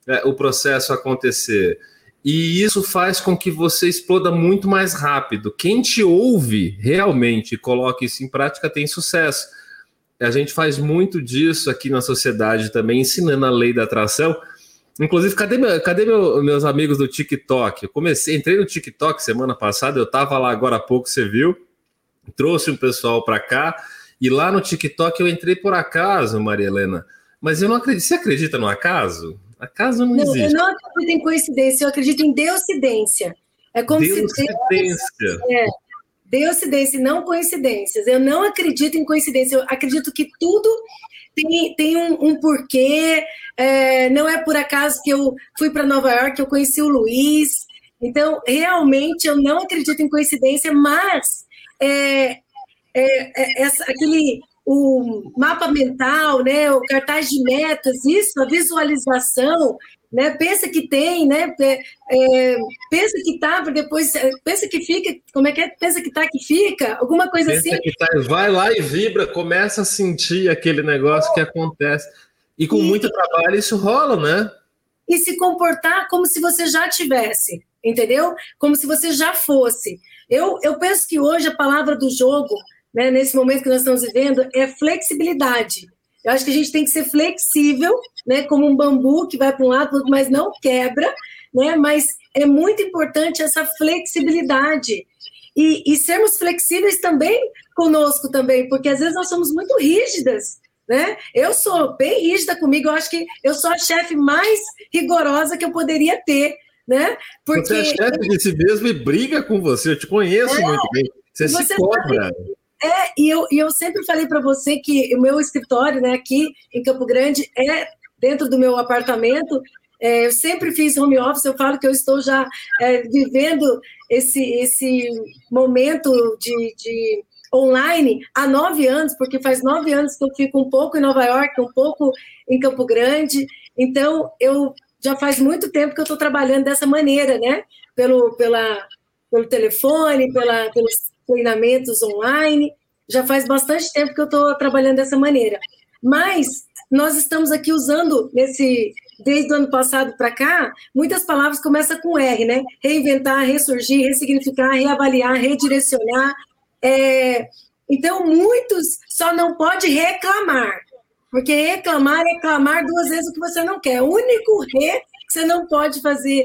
é, o processo acontecer. E isso faz com que você exploda muito mais rápido. Quem te ouve realmente e coloca isso em prática tem sucesso. A gente faz muito disso aqui na sociedade também, ensinando a lei da atração Inclusive, cadê, meu, cadê meu, meus amigos do TikTok? Eu comecei, entrei no TikTok semana passada, eu tava lá agora há pouco, você viu? Trouxe um pessoal para cá e lá no TikTok eu entrei por acaso, Maria Helena. Mas eu não acredito. Você acredita no acaso? Acaso não, não existe. Eu não acredito em coincidência, eu acredito em deucidência. É como Deucidência. se Deus, é, Deucidência, não coincidências. Eu não acredito em coincidência. Eu acredito que tudo tem, tem um, um porquê. É, não é por acaso que eu fui para Nova York, eu conheci o Luiz. Então, realmente, eu não acredito em coincidência, mas é, é, é essa, aquele o mapa mental, né, o cartaz de metas, isso, a visualização, né? Pensa que tem, né? É, pensa que tá, para depois pensa que fica, como é que é? Pensa que tá que fica, alguma coisa pensa assim. Tá, vai lá e vibra, começa a sentir aquele negócio que acontece. E com e, muito trabalho isso rola, né? E se comportar como se você já tivesse, entendeu? Como se você já fosse. Eu, eu penso que hoje a palavra do jogo, né, nesse momento que nós estamos vivendo, é flexibilidade. Eu acho que a gente tem que ser flexível, né, como um bambu que vai para um lado, mas não quebra, né, mas é muito importante essa flexibilidade. E, e sermos flexíveis também conosco também, porque às vezes nós somos muito rígidas, né? Eu sou bem rígida comigo, eu acho que eu sou a chefe mais rigorosa que eu poderia ter, né? Porque você é chefe de si mesmo e briga com você, eu te conheço é, muito bem. Você, você se cobra. Sabe, é, e eu, e eu sempre falei para você que o meu escritório, né, aqui em Campo Grande, é dentro do meu apartamento. É, eu sempre fiz home office, eu falo que eu estou já é, vivendo esse, esse momento de, de online há nove anos, porque faz nove anos que eu fico um pouco em Nova York, um pouco em Campo Grande. Então, eu já faz muito tempo que eu estou trabalhando dessa maneira, né? Pelo, pela, pelo telefone, pela, pelos treinamentos online. Já faz bastante tempo que eu estou trabalhando dessa maneira. Mas nós estamos aqui usando nesse desde o ano passado para cá, muitas palavras começam com R, né? Reinventar, ressurgir, ressignificar, reavaliar, redirecionar. É... Então, muitos só não pode reclamar, porque reclamar é clamar duas vezes o que você não quer. O único re que você não pode fazer.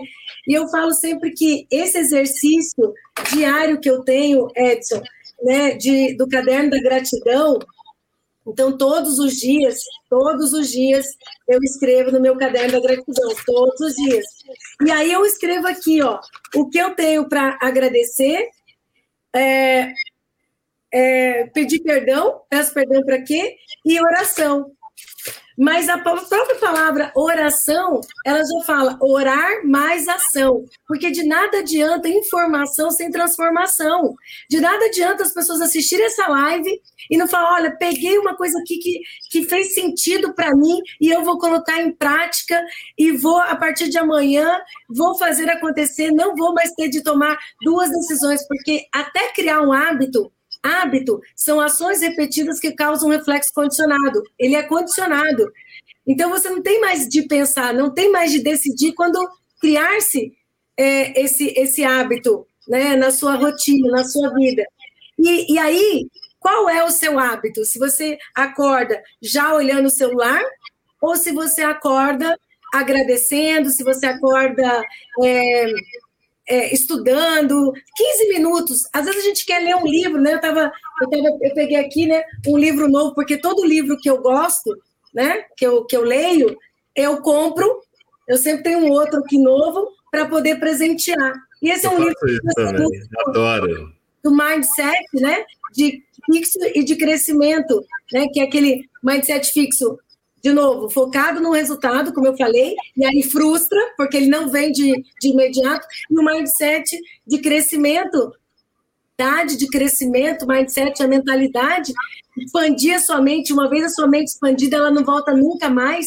E eu falo sempre que esse exercício diário que eu tenho, Edson, né, de, do caderno da gratidão, então todos os dias, todos os dias eu escrevo no meu caderno da gratidão, todos os dias. E aí eu escrevo aqui, ó, o que eu tenho para agradecer, é, é, pedir perdão, peço perdão para quê? E oração. Mas a própria palavra oração, ela já fala orar mais ação, porque de nada adianta informação sem transformação. De nada adianta as pessoas assistirem essa live e não falar, olha, peguei uma coisa aqui que, que fez sentido para mim e eu vou colocar em prática e vou, a partir de amanhã, vou fazer acontecer, não vou mais ter de tomar duas decisões, porque até criar um hábito, Hábito são ações repetidas que causam um reflexo condicionado. Ele é condicionado. Então você não tem mais de pensar, não tem mais de decidir quando criar-se é, esse, esse hábito né, na sua rotina, na sua vida. E, e aí, qual é o seu hábito? Se você acorda já olhando o celular, ou se você acorda agradecendo, se você acorda é, é, estudando, 15 minutos. Às vezes a gente quer ler um livro, né? Eu, tava, eu, tava, eu peguei aqui né, um livro novo, porque todo livro que eu gosto, né, que eu, que eu leio, eu compro, eu sempre tenho um outro aqui novo para poder presentear. E esse eu é um livro que Adoro. do mindset, né? De fixo e de crescimento, né? Que é aquele mindset fixo de novo, focado no resultado, como eu falei, e aí frustra, porque ele não vem de, de imediato, e o mindset de crescimento, de crescimento, mindset, a mentalidade, expandir a sua mente, uma vez a sua mente expandida, ela não volta nunca mais.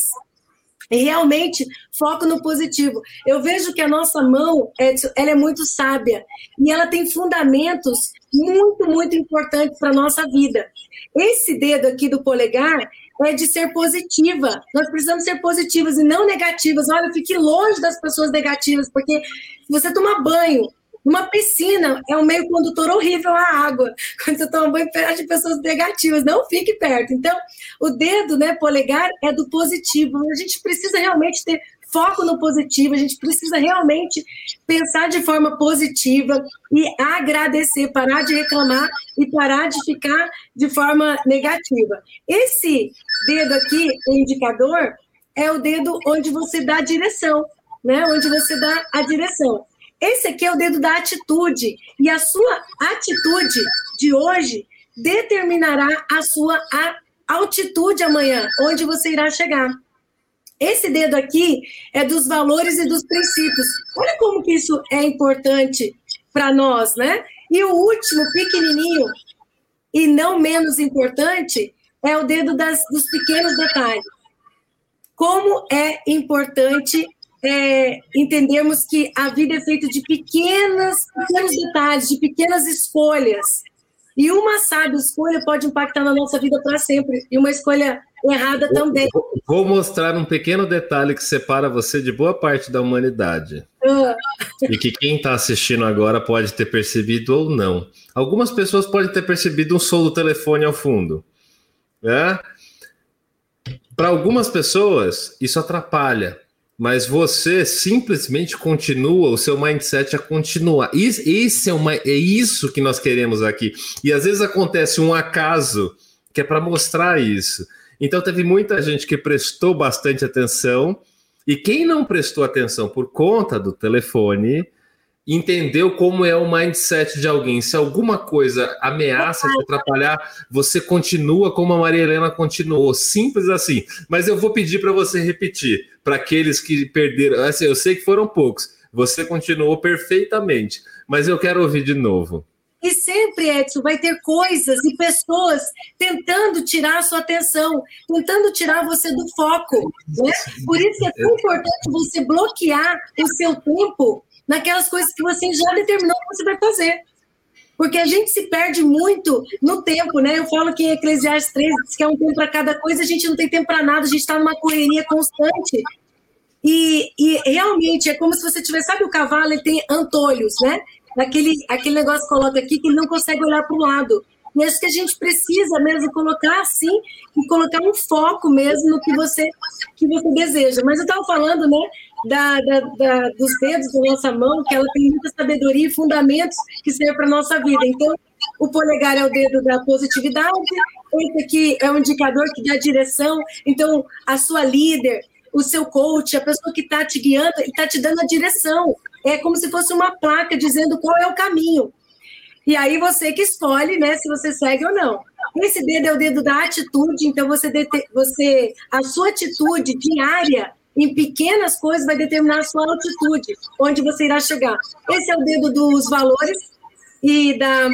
E realmente, foco no positivo. Eu vejo que a nossa mão, Edson, ela é muito sábia e ela tem fundamentos muito, muito importantes para a nossa vida. Esse dedo aqui do polegar, é de ser positiva. Nós precisamos ser positivas e não negativas. Olha, fique longe das pessoas negativas, porque se você tomar banho numa piscina, é um meio condutor horrível a água. (laughs) Quando você toma banho perto de pessoas negativas, não fique perto. Então, o dedo, né, polegar, é do positivo. A gente precisa realmente ter foco no positivo, a gente precisa realmente pensar de forma positiva e agradecer, parar de reclamar e parar de ficar de forma negativa. Esse dedo aqui, o indicador, é o dedo onde você dá a direção, né? Onde você dá a direção. Esse aqui é o dedo da atitude e a sua atitude de hoje determinará a sua altitude amanhã, onde você irá chegar. Esse dedo aqui é dos valores e dos princípios. Olha como que isso é importante para nós, né? E o último, pequenininho e não menos importante, é o dedo das, dos pequenos detalhes. Como é importante é, entendermos que a vida é feita de pequenas, pequenos detalhes, de pequenas escolhas. E uma sábia escolha pode impactar na nossa vida para sempre. E uma escolha errada também. Vou mostrar um pequeno detalhe que separa você de boa parte da humanidade. Uh. E que quem está assistindo agora pode ter percebido ou não. Algumas pessoas podem ter percebido um som do telefone ao fundo. Né? Para algumas pessoas, isso atrapalha mas você simplesmente continua, o seu mindset a continuar. Esse é, uma, é isso que nós queremos aqui. E às vezes acontece um acaso que é para mostrar isso. Então teve muita gente que prestou bastante atenção, e quem não prestou atenção por conta do telefone, entendeu como é o mindset de alguém. Se alguma coisa ameaça te atrapalhar, você continua como a Maria Helena continuou. Simples assim. Mas eu vou pedir para você repetir, para aqueles que perderam. Assim, eu sei que foram poucos. Você continuou perfeitamente, mas eu quero ouvir de novo. E sempre, Edson, vai ter coisas e pessoas tentando tirar a sua atenção, tentando tirar você do foco. Né? Por isso é tão importante você bloquear o seu tempo naquelas coisas que você já determinou que você vai fazer. Porque a gente se perde muito no tempo, né? Eu falo que em Eclesiastes 3 diz que é um tempo para cada coisa, a gente não tem tempo para nada, a gente está numa correria constante. E, e, realmente é como se você tivesse, sabe, o cavalo ele tem antolhos, né? Aquele, aquele negócio que coloca aqui que ele não consegue olhar para o lado. E acho que a gente precisa mesmo colocar assim e colocar um foco mesmo no que você que você deseja. Mas eu estava falando, né, da, da, da, dos dedos da nossa mão, que ela tem muita sabedoria e fundamentos que servem para a nossa vida. Então, o polegar é o dedo da positividade, esse aqui é um indicador que dá direção. Então, a sua líder, o seu coach, a pessoa que está te guiando, está te dando a direção. É como se fosse uma placa dizendo qual é o caminho. E aí você que escolhe, né, se você segue ou não. Esse dedo é o dedo da atitude, então você, você a sua atitude diária em pequenas coisas vai determinar a sua altitude, onde você irá chegar. Esse é o dedo dos valores e da,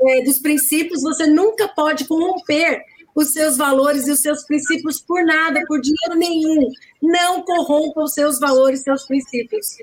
é, dos princípios. Você nunca pode corromper os seus valores e os seus princípios por nada, por dinheiro nenhum. Não corrompa os seus valores e seus princípios.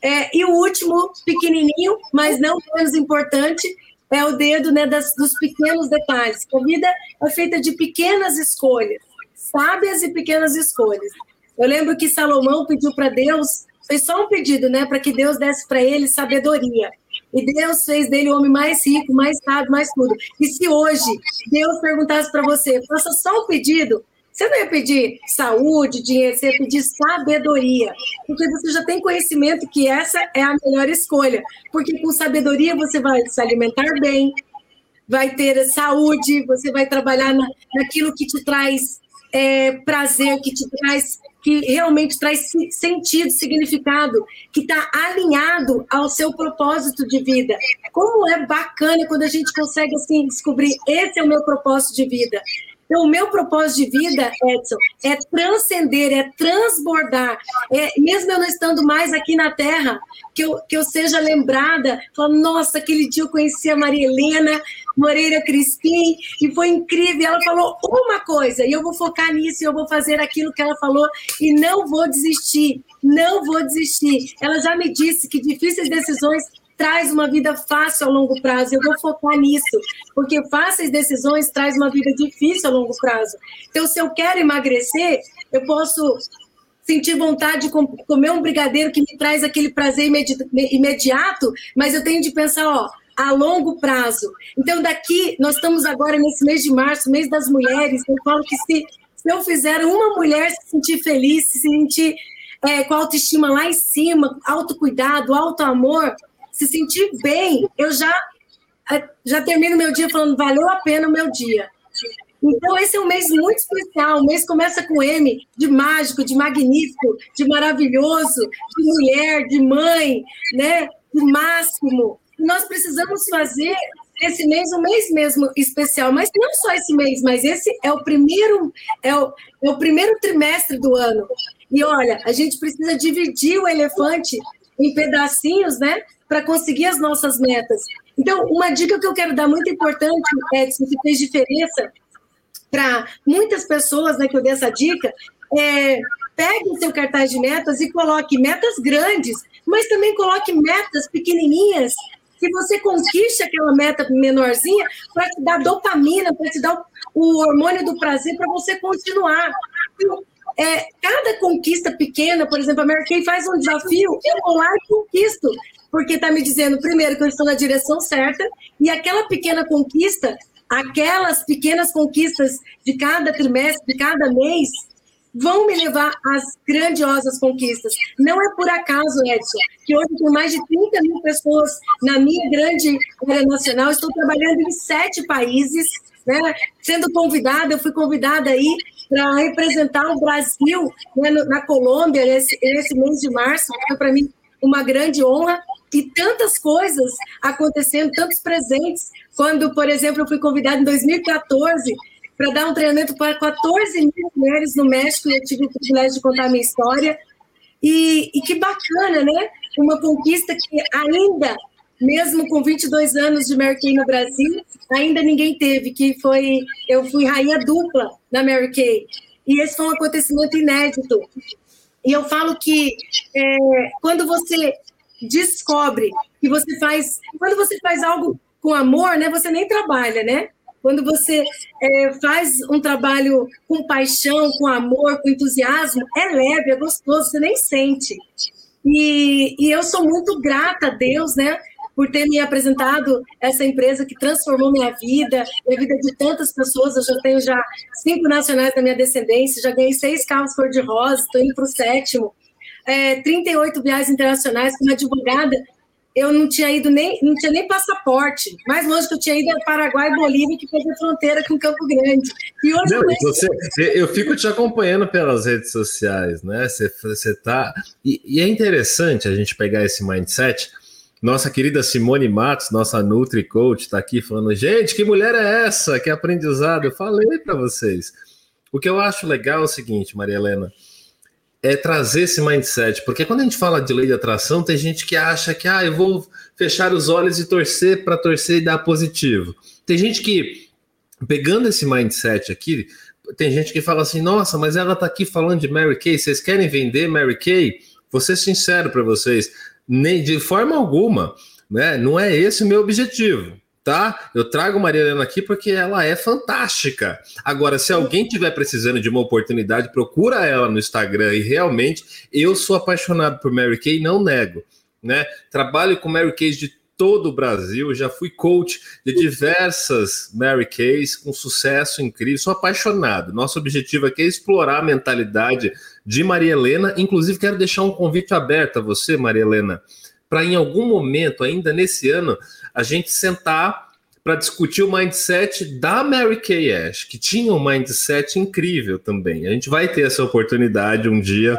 É, e o último, pequenininho, mas não menos importante, é o dedo né, das, dos pequenos detalhes. A vida é feita de pequenas escolhas, sábias e pequenas escolhas. Eu lembro que Salomão pediu para Deus, foi só um pedido, né, para que Deus desse para ele sabedoria. E Deus fez dele o homem mais rico, mais sábio, mais tudo. E se hoje Deus perguntasse para você, faça só um pedido, você não ia pedir saúde, dinheiro, você ia pedir sabedoria. Porque você já tem conhecimento que essa é a melhor escolha. Porque com sabedoria você vai se alimentar bem, vai ter saúde, você vai trabalhar na, naquilo que te traz é, prazer, que te traz que realmente traz sentido, significado, que está alinhado ao seu propósito de vida. Como é bacana quando a gente consegue assim descobrir esse é o meu propósito de vida. Então, o meu propósito de vida, Edson, é transcender, é transbordar. É, mesmo eu não estando mais aqui na Terra, que eu, que eu seja lembrada, falando, nossa, aquele dia eu conheci a Maria Helena Moreira Crispim, e foi incrível. Ela falou uma coisa, e eu vou focar nisso, e eu vou fazer aquilo que ela falou, e não vou desistir, não vou desistir. Ela já me disse que difíceis decisões traz uma vida fácil a longo prazo. Eu vou focar nisso, porque fáceis decisões traz uma vida difícil a longo prazo. Então, se eu quero emagrecer, eu posso sentir vontade de comer um brigadeiro que me traz aquele prazer imediato, mas eu tenho de pensar, ó, a longo prazo. Então, daqui, nós estamos agora nesse mês de março, mês das mulheres, eu falo que se, se eu fizer uma mulher se sentir feliz, se sentir é, com a autoestima lá em cima, autocuidado, auto-amor, se sentir bem, eu já, já termino meu dia falando, valeu a pena o meu dia. Então, esse é um mês muito especial. O mês começa com M, de mágico, de magnífico, de maravilhoso, de mulher, de mãe, né? de máximo. E nós precisamos fazer esse mês um mês mesmo especial, mas não só esse mês, mas esse é o primeiro é o, é o primeiro trimestre do ano. E olha, a gente precisa dividir o elefante em pedacinhos, né? Para conseguir as nossas metas. Então, uma dica que eu quero dar muito importante, Edson, que fez diferença para muitas pessoas, né, que eu dei essa dica, é pegue o seu cartaz de metas e coloque metas grandes, mas também coloque metas pequenininhas que você conquiste aquela meta menorzinha para te dar dopamina, para te dar o hormônio do prazer para você continuar. Então, é, cada conquista pequena, por exemplo, a Mary Kay faz um desafio, eu vou lá e conquisto, porque está me dizendo, primeiro, que eu estou na direção certa, e aquela pequena conquista, aquelas pequenas conquistas de cada trimestre, de cada mês, vão me levar às grandiosas conquistas. Não é por acaso, Edson, que hoje tem mais de 30 mil pessoas na minha grande área nacional, estou trabalhando em sete países, né? Sendo convidada, eu fui convidada aí para representar o Brasil né, na Colômbia nesse, nesse mês de março, foi para mim uma grande honra e tantas coisas acontecendo, tantos presentes. Quando, por exemplo, eu fui convidada em 2014 para dar um treinamento para 14 mil mulheres no México, e eu tive o privilégio de contar a minha história. E, e que bacana, né? Uma conquista que ainda, mesmo com 22 anos de Mary Kay no Brasil, ainda ninguém teve, que foi, eu fui rainha dupla na Mary Kay. E esse foi um acontecimento inédito. E eu falo que é, quando você descobre que você faz, quando você faz algo com amor, né, você nem trabalha, né? Quando você é, faz um trabalho com paixão, com amor, com entusiasmo, é leve, é gostoso, você nem sente. E, e eu sou muito grata a Deus, né? Por ter me apresentado essa empresa que transformou minha vida, a vida de tantas pessoas. Eu já tenho já cinco nacionais da minha descendência, já ganhei seis carros cor-de-rosa, estou indo para o sétimo. É, 38 viagens internacionais como advogada eu não tinha ido nem, não tinha nem passaporte. Mais longe que eu tinha ido era Paraguai e Bolívia, que fez a fronteira com Campo Grande. E hoje não, você, eu fico te acompanhando pelas redes sociais, né? Você, você tá. E, e, é interessante a gente pegar esse mindset. Nossa querida Simone Matos, nossa Nutri Coach, está aqui falando: gente, que mulher é essa? Que aprendizado! Eu falei para vocês. O que eu acho legal é o seguinte, Maria Helena é trazer esse mindset, porque quando a gente fala de lei de atração, tem gente que acha que ah, eu vou fechar os olhos e torcer para torcer e dar positivo. Tem gente que, pegando esse mindset aqui, tem gente que fala assim: nossa, mas ela está aqui falando de Mary Kay, vocês querem vender Mary Kay? Vou ser sincero para vocês, nem de forma alguma, né? Não é esse o meu objetivo tá? Eu trago Maria Helena aqui porque ela é fantástica. Agora, se alguém tiver precisando de uma oportunidade, procura ela no Instagram e realmente eu sou apaixonado por Mary Kay, não nego, né? Trabalho com Mary Kay de todo o Brasil, já fui coach de diversas Mary Kays com sucesso incrível, sou apaixonado. Nosso objetivo aqui é explorar a mentalidade de Maria Helena, inclusive quero deixar um convite aberto a você, Maria Helena, para em algum momento, ainda nesse ano, a gente sentar para discutir o mindset da Mary Kay Ash, que tinha um mindset incrível também. A gente vai ter essa oportunidade um dia.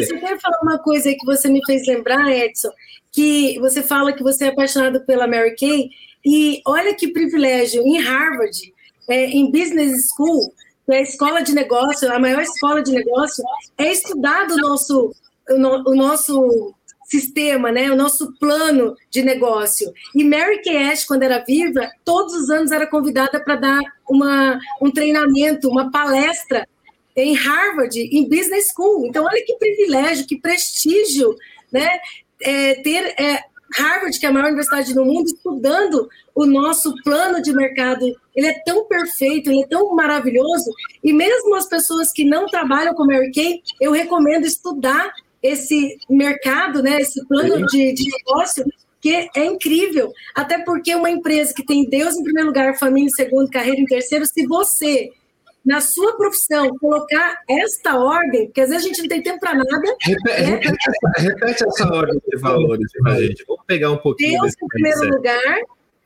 Só quero falar uma coisa que você me fez lembrar, Edson, que você fala que você é apaixonado pela Mary Kay, e olha que privilégio, em Harvard, é, em Business School, que é a escola de negócio, a maior escola de negócio, é estudado o nosso, o, no, o nosso sistema, né, o nosso plano de negócio. E Mary Kay Ash, quando era viva, todos os anos era convidada para dar uma, um treinamento, uma palestra em Harvard, em Business School. Então, olha que privilégio, que prestígio, né, é, ter é, Harvard, que é a maior universidade do mundo, estudando o nosso plano de mercado. Ele é tão perfeito, ele é tão maravilhoso. E mesmo as pessoas que não trabalham com Mary Kay, eu recomendo estudar esse mercado, né, esse plano de, de negócio que é incrível. Até porque uma empresa que tem Deus em primeiro lugar, família em segundo, carreira em terceiro, se você na sua profissão colocar esta ordem, porque às vezes a gente não tem tempo para nada. Repete, é, repete, essa, repete, essa, ordem de valores para gente. Vamos pegar um pouquinho. Deus em primeiro lugar,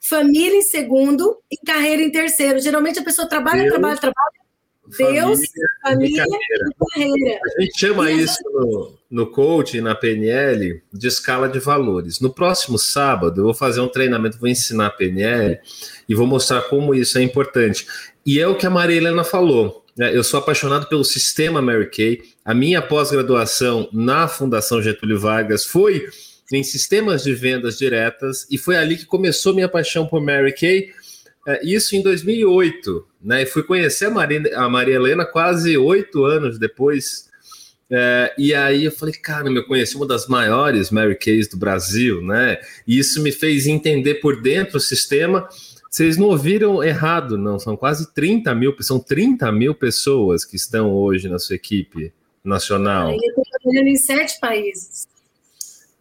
família em segundo e carreira em terceiro. Geralmente a pessoa trabalha, Deus, trabalha, trabalha, Deus, família, família e, carreira. A gente chama isso no, no coaching, na PNL, de escala de valores. No próximo sábado, eu vou fazer um treinamento, vou ensinar a PNL e vou mostrar como isso é importante. E é o que a Maria Helena falou. Né? Eu sou apaixonado pelo sistema Mary Kay. A minha pós-graduação na Fundação Getúlio Vargas foi em sistemas de vendas diretas e foi ali que começou minha paixão por Mary Kay é, isso em 2008, né? E fui conhecer a Maria, a Maria Helena quase oito anos depois. É, e aí eu falei, cara, eu conheci uma das maiores Mary Kays do Brasil, né? E isso me fez entender por dentro o sistema. Vocês não ouviram errado, não. São quase 30 mil, são 30 mil pessoas que estão hoje na sua equipe nacional. Ele está trabalhando em sete países.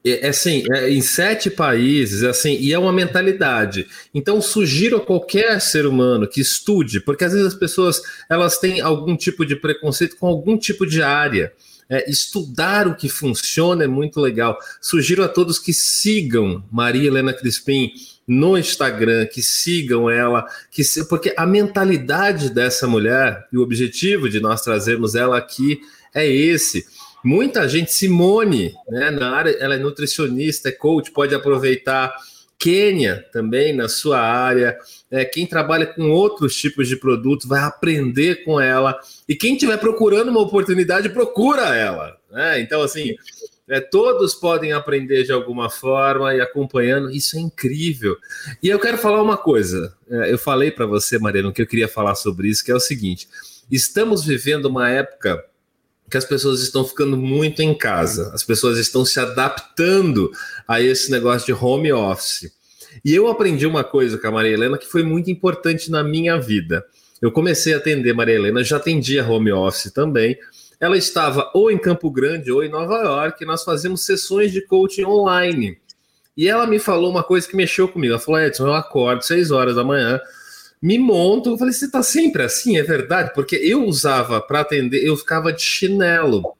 É, é assim, é, em sete países, é assim, e é uma mentalidade. Então, sugiro a qualquer ser humano que estude, porque às vezes as pessoas elas têm algum tipo de preconceito com algum tipo de área. É, estudar o que funciona é muito legal. Sugiro a todos que sigam Maria Helena Crispim no Instagram, que sigam ela, que porque a mentalidade dessa mulher e o objetivo de nós trazermos ela aqui é esse. Muita gente, Simone, né, na área, ela é nutricionista, é coach, pode aproveitar. Quênia também na sua área. É, quem trabalha com outros tipos de produtos vai aprender com ela. E quem estiver procurando uma oportunidade, procura ela. Né? Então, assim, é, todos podem aprender de alguma forma e acompanhando. Isso é incrível. E eu quero falar uma coisa. É, eu falei para você, Mariano, que eu queria falar sobre isso, que é o seguinte: estamos vivendo uma época que as pessoas estão ficando muito em casa, as pessoas estão se adaptando a esse negócio de home office. E eu aprendi uma coisa com a Maria Helena que foi muito importante na minha vida. Eu comecei a atender Maria Helena, já atendia home office também. Ela estava ou em Campo Grande ou em Nova York, e nós fazíamos sessões de coaching online. E ela me falou uma coisa que mexeu comigo. Ela falou: Edson, eu acordo seis horas da manhã, me monto. Eu falei, você tá sempre assim? É verdade? Porque eu usava para atender, eu ficava de chinelo.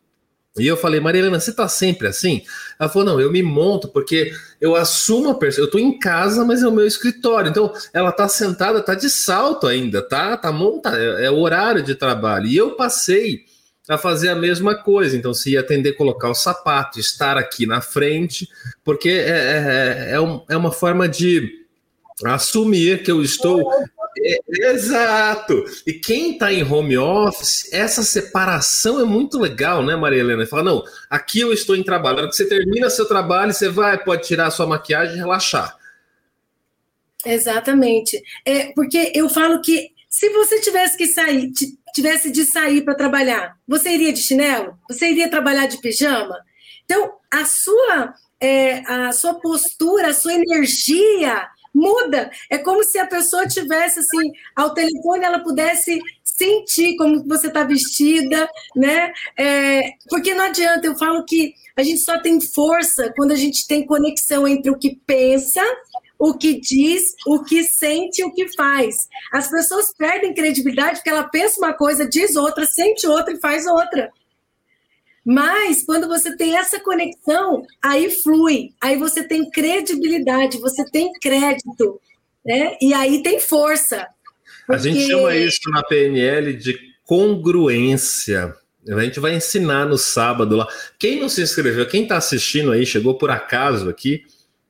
E eu falei, Marilena, você tá sempre assim? Ela falou, não, eu me monto porque eu assumo a pessoa, eu tô em casa, mas é o meu escritório. Então, ela tá sentada, tá de salto ainda, tá? Tá montada, é, é o horário de trabalho. E eu passei a fazer a mesma coisa. Então, se ia atender, colocar o sapato, estar aqui na frente, porque é, é, é, um, é uma forma de assumir que eu estou é, exato. E quem está em home office, essa separação é muito legal, né, Maria Helena? Fala, não, aqui eu estou em trabalho. Na hora que você termina seu trabalho, você vai, pode tirar a sua maquiagem e relaxar. Exatamente. É, porque eu falo que se você tivesse que sair, tivesse de sair para trabalhar, você iria de chinelo? Você iria trabalhar de pijama? Então, a sua, é, a sua postura, a sua energia muda. É como se a pessoa tivesse assim, ao telefone ela pudesse sentir como você está vestida, né? É, porque não adianta, eu falo que a gente só tem força quando a gente tem conexão entre o que pensa, o que diz, o que sente o que faz. As pessoas perdem credibilidade porque ela pensa uma coisa, diz outra, sente outra e faz outra. Mas quando você tem essa conexão, aí flui, aí você tem credibilidade, você tem crédito, né? E aí tem força. Porque... A gente chama isso na PNL de congruência. A gente vai ensinar no sábado lá. Quem não se inscreveu, quem está assistindo aí, chegou por acaso aqui.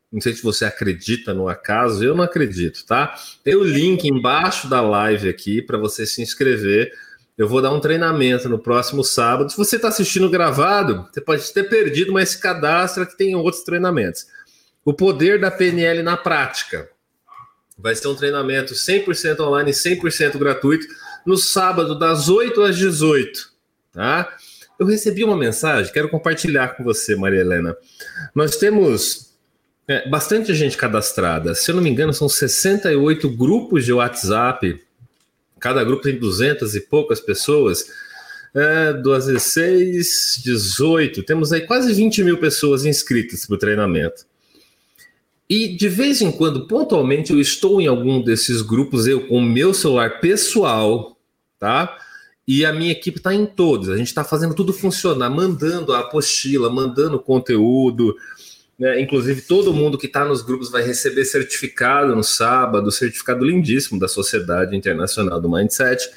Não sei se você acredita no acaso, eu não acredito, tá? Tem o link embaixo da live aqui para você se inscrever eu vou dar um treinamento no próximo sábado. Se você está assistindo gravado, você pode ter perdido, mas se cadastra que tem outros treinamentos. O poder da PNL na prática. Vai ser um treinamento 100% online, 100% gratuito, no sábado, das 8 às 18. Tá? Eu recebi uma mensagem, quero compartilhar com você, Maria Helena. Nós temos é, bastante gente cadastrada. Se eu não me engano, são 68 grupos de WhatsApp cada grupo tem 200 e poucas pessoas. É, 16, 18, temos aí quase 20 mil pessoas inscritas para o treinamento. E de vez em quando, pontualmente, eu estou em algum desses grupos, eu com o meu celular pessoal, tá? E a minha equipe está em todos. A gente está fazendo tudo funcionar, mandando a apostila, mandando conteúdo, né? Inclusive, todo mundo que está nos grupos vai receber certificado no sábado, certificado lindíssimo da Sociedade Internacional do Mindset.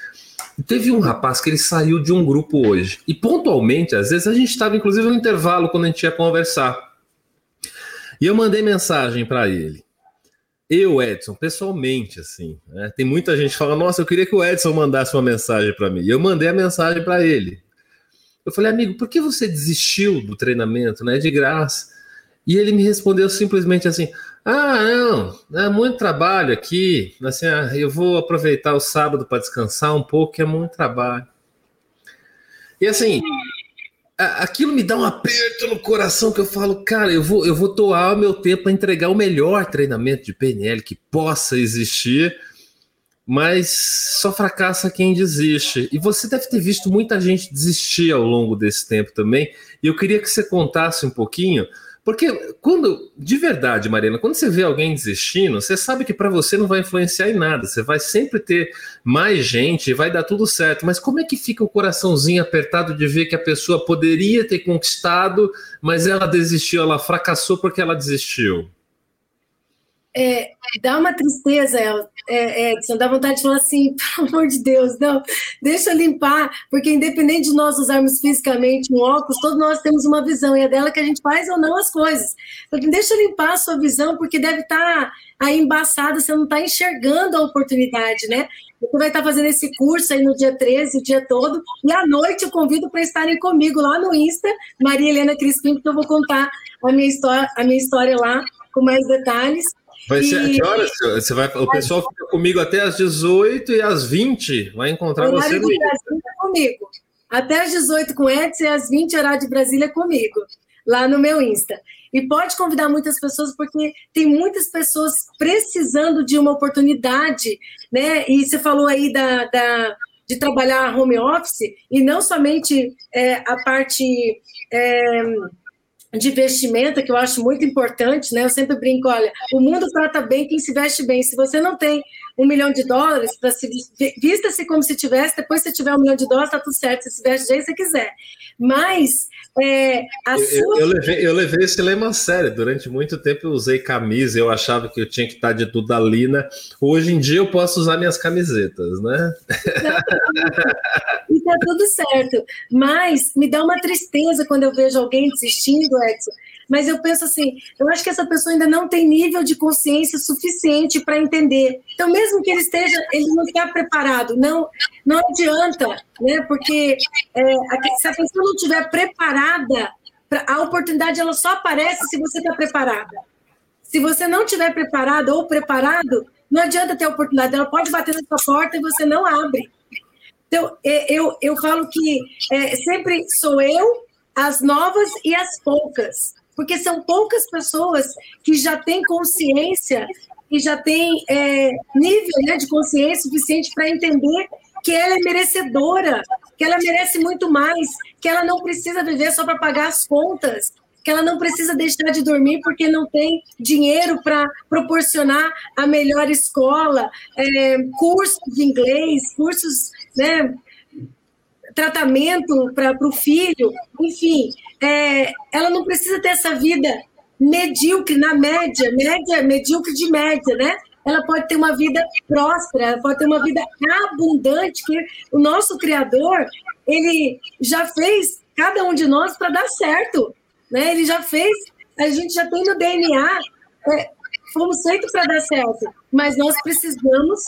E teve um rapaz que ele saiu de um grupo hoje. E pontualmente, às vezes, a gente estava, inclusive, no intervalo quando a gente ia conversar. E eu mandei mensagem para ele. Eu, Edson, pessoalmente, assim, né? tem muita gente que fala: Nossa, eu queria que o Edson mandasse uma mensagem para mim. E eu mandei a mensagem para ele. Eu falei, amigo, por que você desistiu do treinamento? Não é de graça. E ele me respondeu simplesmente assim: Ah, não, é muito trabalho aqui. Assim, ah, eu vou aproveitar o sábado para descansar um pouco, que é muito trabalho. E assim, aquilo me dá um aperto no coração que eu falo, cara, eu vou, eu vou doar o meu tempo para entregar o melhor treinamento de PNL que possa existir, mas só fracassa quem desiste. E você deve ter visto muita gente desistir ao longo desse tempo também. E eu queria que você contasse um pouquinho porque quando, de verdade, Mariana, quando você vê alguém desistindo, você sabe que para você não vai influenciar em nada. Você vai sempre ter mais gente e vai dar tudo certo. Mas como é que fica o coraçãozinho apertado de ver que a pessoa poderia ter conquistado, mas ela desistiu, ela fracassou porque ela desistiu? É, dá uma tristeza, é, Edson, dá vontade de falar assim, (laughs) pelo amor de Deus, não, deixa limpar, porque independente de nós usarmos fisicamente um óculos, todos nós temos uma visão, e é dela que a gente faz ou não as coisas. Então, deixa limpar a sua visão, porque deve estar tá aí embaçada, você não está enxergando a oportunidade, né? Você vai estar tá fazendo esse curso aí no dia 13, o dia todo, e à noite eu convido para estarem comigo lá no Insta, Maria Helena Crispim, porque eu vou contar a minha história, a minha história lá com mais detalhes. Vai ser e... que horas? Você vai, o pessoal fica comigo até às 18 e às 20 vai encontrar horário você no Brasília comigo. Até às 18 com Edson e às 20 horário de Brasília comigo, lá no meu Insta. E pode convidar muitas pessoas, porque tem muitas pessoas precisando de uma oportunidade, né? E você falou aí da, da de trabalhar home office, e não somente é, a parte. É, de vestimenta, que eu acho muito importante, né? Eu sempre brinco, olha, o mundo trata bem quem se veste bem. Se você não tem um milhão de dólares para se vista-se como se tivesse, depois se tiver um milhão de dólares, tá tudo certo, você se veste do jeito que você quiser. Mas é, a eu, sua... eu, levei, eu levei esse lema a sério. Durante muito tempo eu usei camisa, eu achava que eu tinha que estar de Dudalina. Hoje em dia eu posso usar minhas camisetas, né? (laughs) tá tudo certo. Mas me dá uma tristeza quando eu vejo alguém desistindo, Edson, mas eu penso assim, eu acho que essa pessoa ainda não tem nível de consciência suficiente para entender. Então, mesmo que ele esteja, ele não está preparado, não, não adianta, né? Porque é, se a pessoa não estiver preparada, a oportunidade ela só aparece se você está preparada. Se você não estiver preparado ou preparado, não adianta ter a oportunidade. Ela pode bater na sua porta e você não abre. Então, é, eu, eu falo que é, sempre sou eu, as novas e as poucas. Porque são poucas pessoas que já têm consciência e já têm é, nível né, de consciência suficiente para entender que ela é merecedora, que ela merece muito mais, que ela não precisa viver só para pagar as contas, que ela não precisa deixar de dormir porque não tem dinheiro para proporcionar a melhor escola, é, cursos de inglês, cursos, né, tratamento para o filho, enfim, é, ela não precisa ter essa vida medíocre, na média, média, medíocre de média, né? Ela pode ter uma vida próspera, ela pode ter uma vida abundante, que o nosso Criador, ele já fez cada um de nós para dar certo, né? Ele já fez, a gente já tem no DNA, é, fomos feitos para dar certo, mas nós precisamos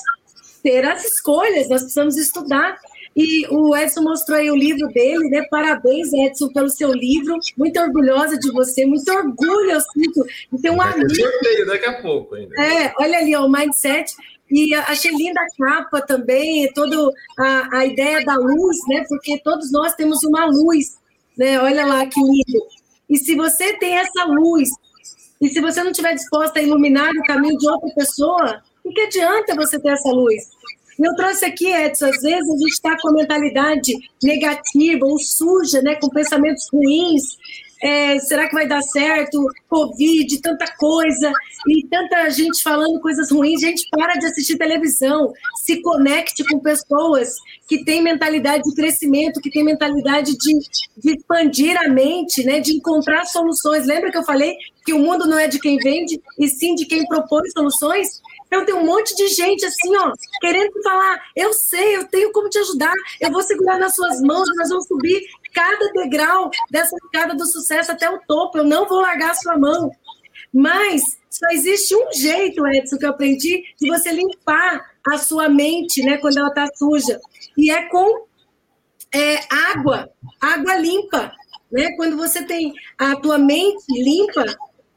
ter as escolhas, nós precisamos estudar. E o Edson mostrou aí o livro dele, né? Parabéns, Edson, pelo seu livro. Muito orgulhosa de você, muito orgulho eu sinto de ter um amigo. sorteio daqui a pouco ainda. É, olha ali, ó, o Mindset. E achei linda a capa também, toda a, a ideia da luz, né? Porque todos nós temos uma luz, né? Olha lá que lindo. E se você tem essa luz, e se você não estiver disposta a iluminar o caminho de outra pessoa, o que adianta você ter essa luz? Eu trouxe aqui, Edson, às vezes a gente está com a mentalidade negativa ou suja, né, com pensamentos ruins. É, será que vai dar certo? Covid, tanta coisa, e tanta gente falando coisas ruins. Gente, para de assistir televisão, se conecte com pessoas que têm mentalidade de crescimento, que têm mentalidade de, de expandir a mente, né, de encontrar soluções. Lembra que eu falei que o mundo não é de quem vende, e sim de quem propõe soluções? Então tem um monte de gente assim, ó, querendo falar, eu sei, eu tenho como te ajudar, eu vou segurar nas suas mãos, nós vamos subir cada degrau dessa escada do sucesso até o topo, eu não vou largar a sua mão. Mas só existe um jeito, Edson, que eu aprendi, de você limpar a sua mente, né, quando ela está suja. E é com é, água, água limpa. Né? Quando você tem a tua mente limpa,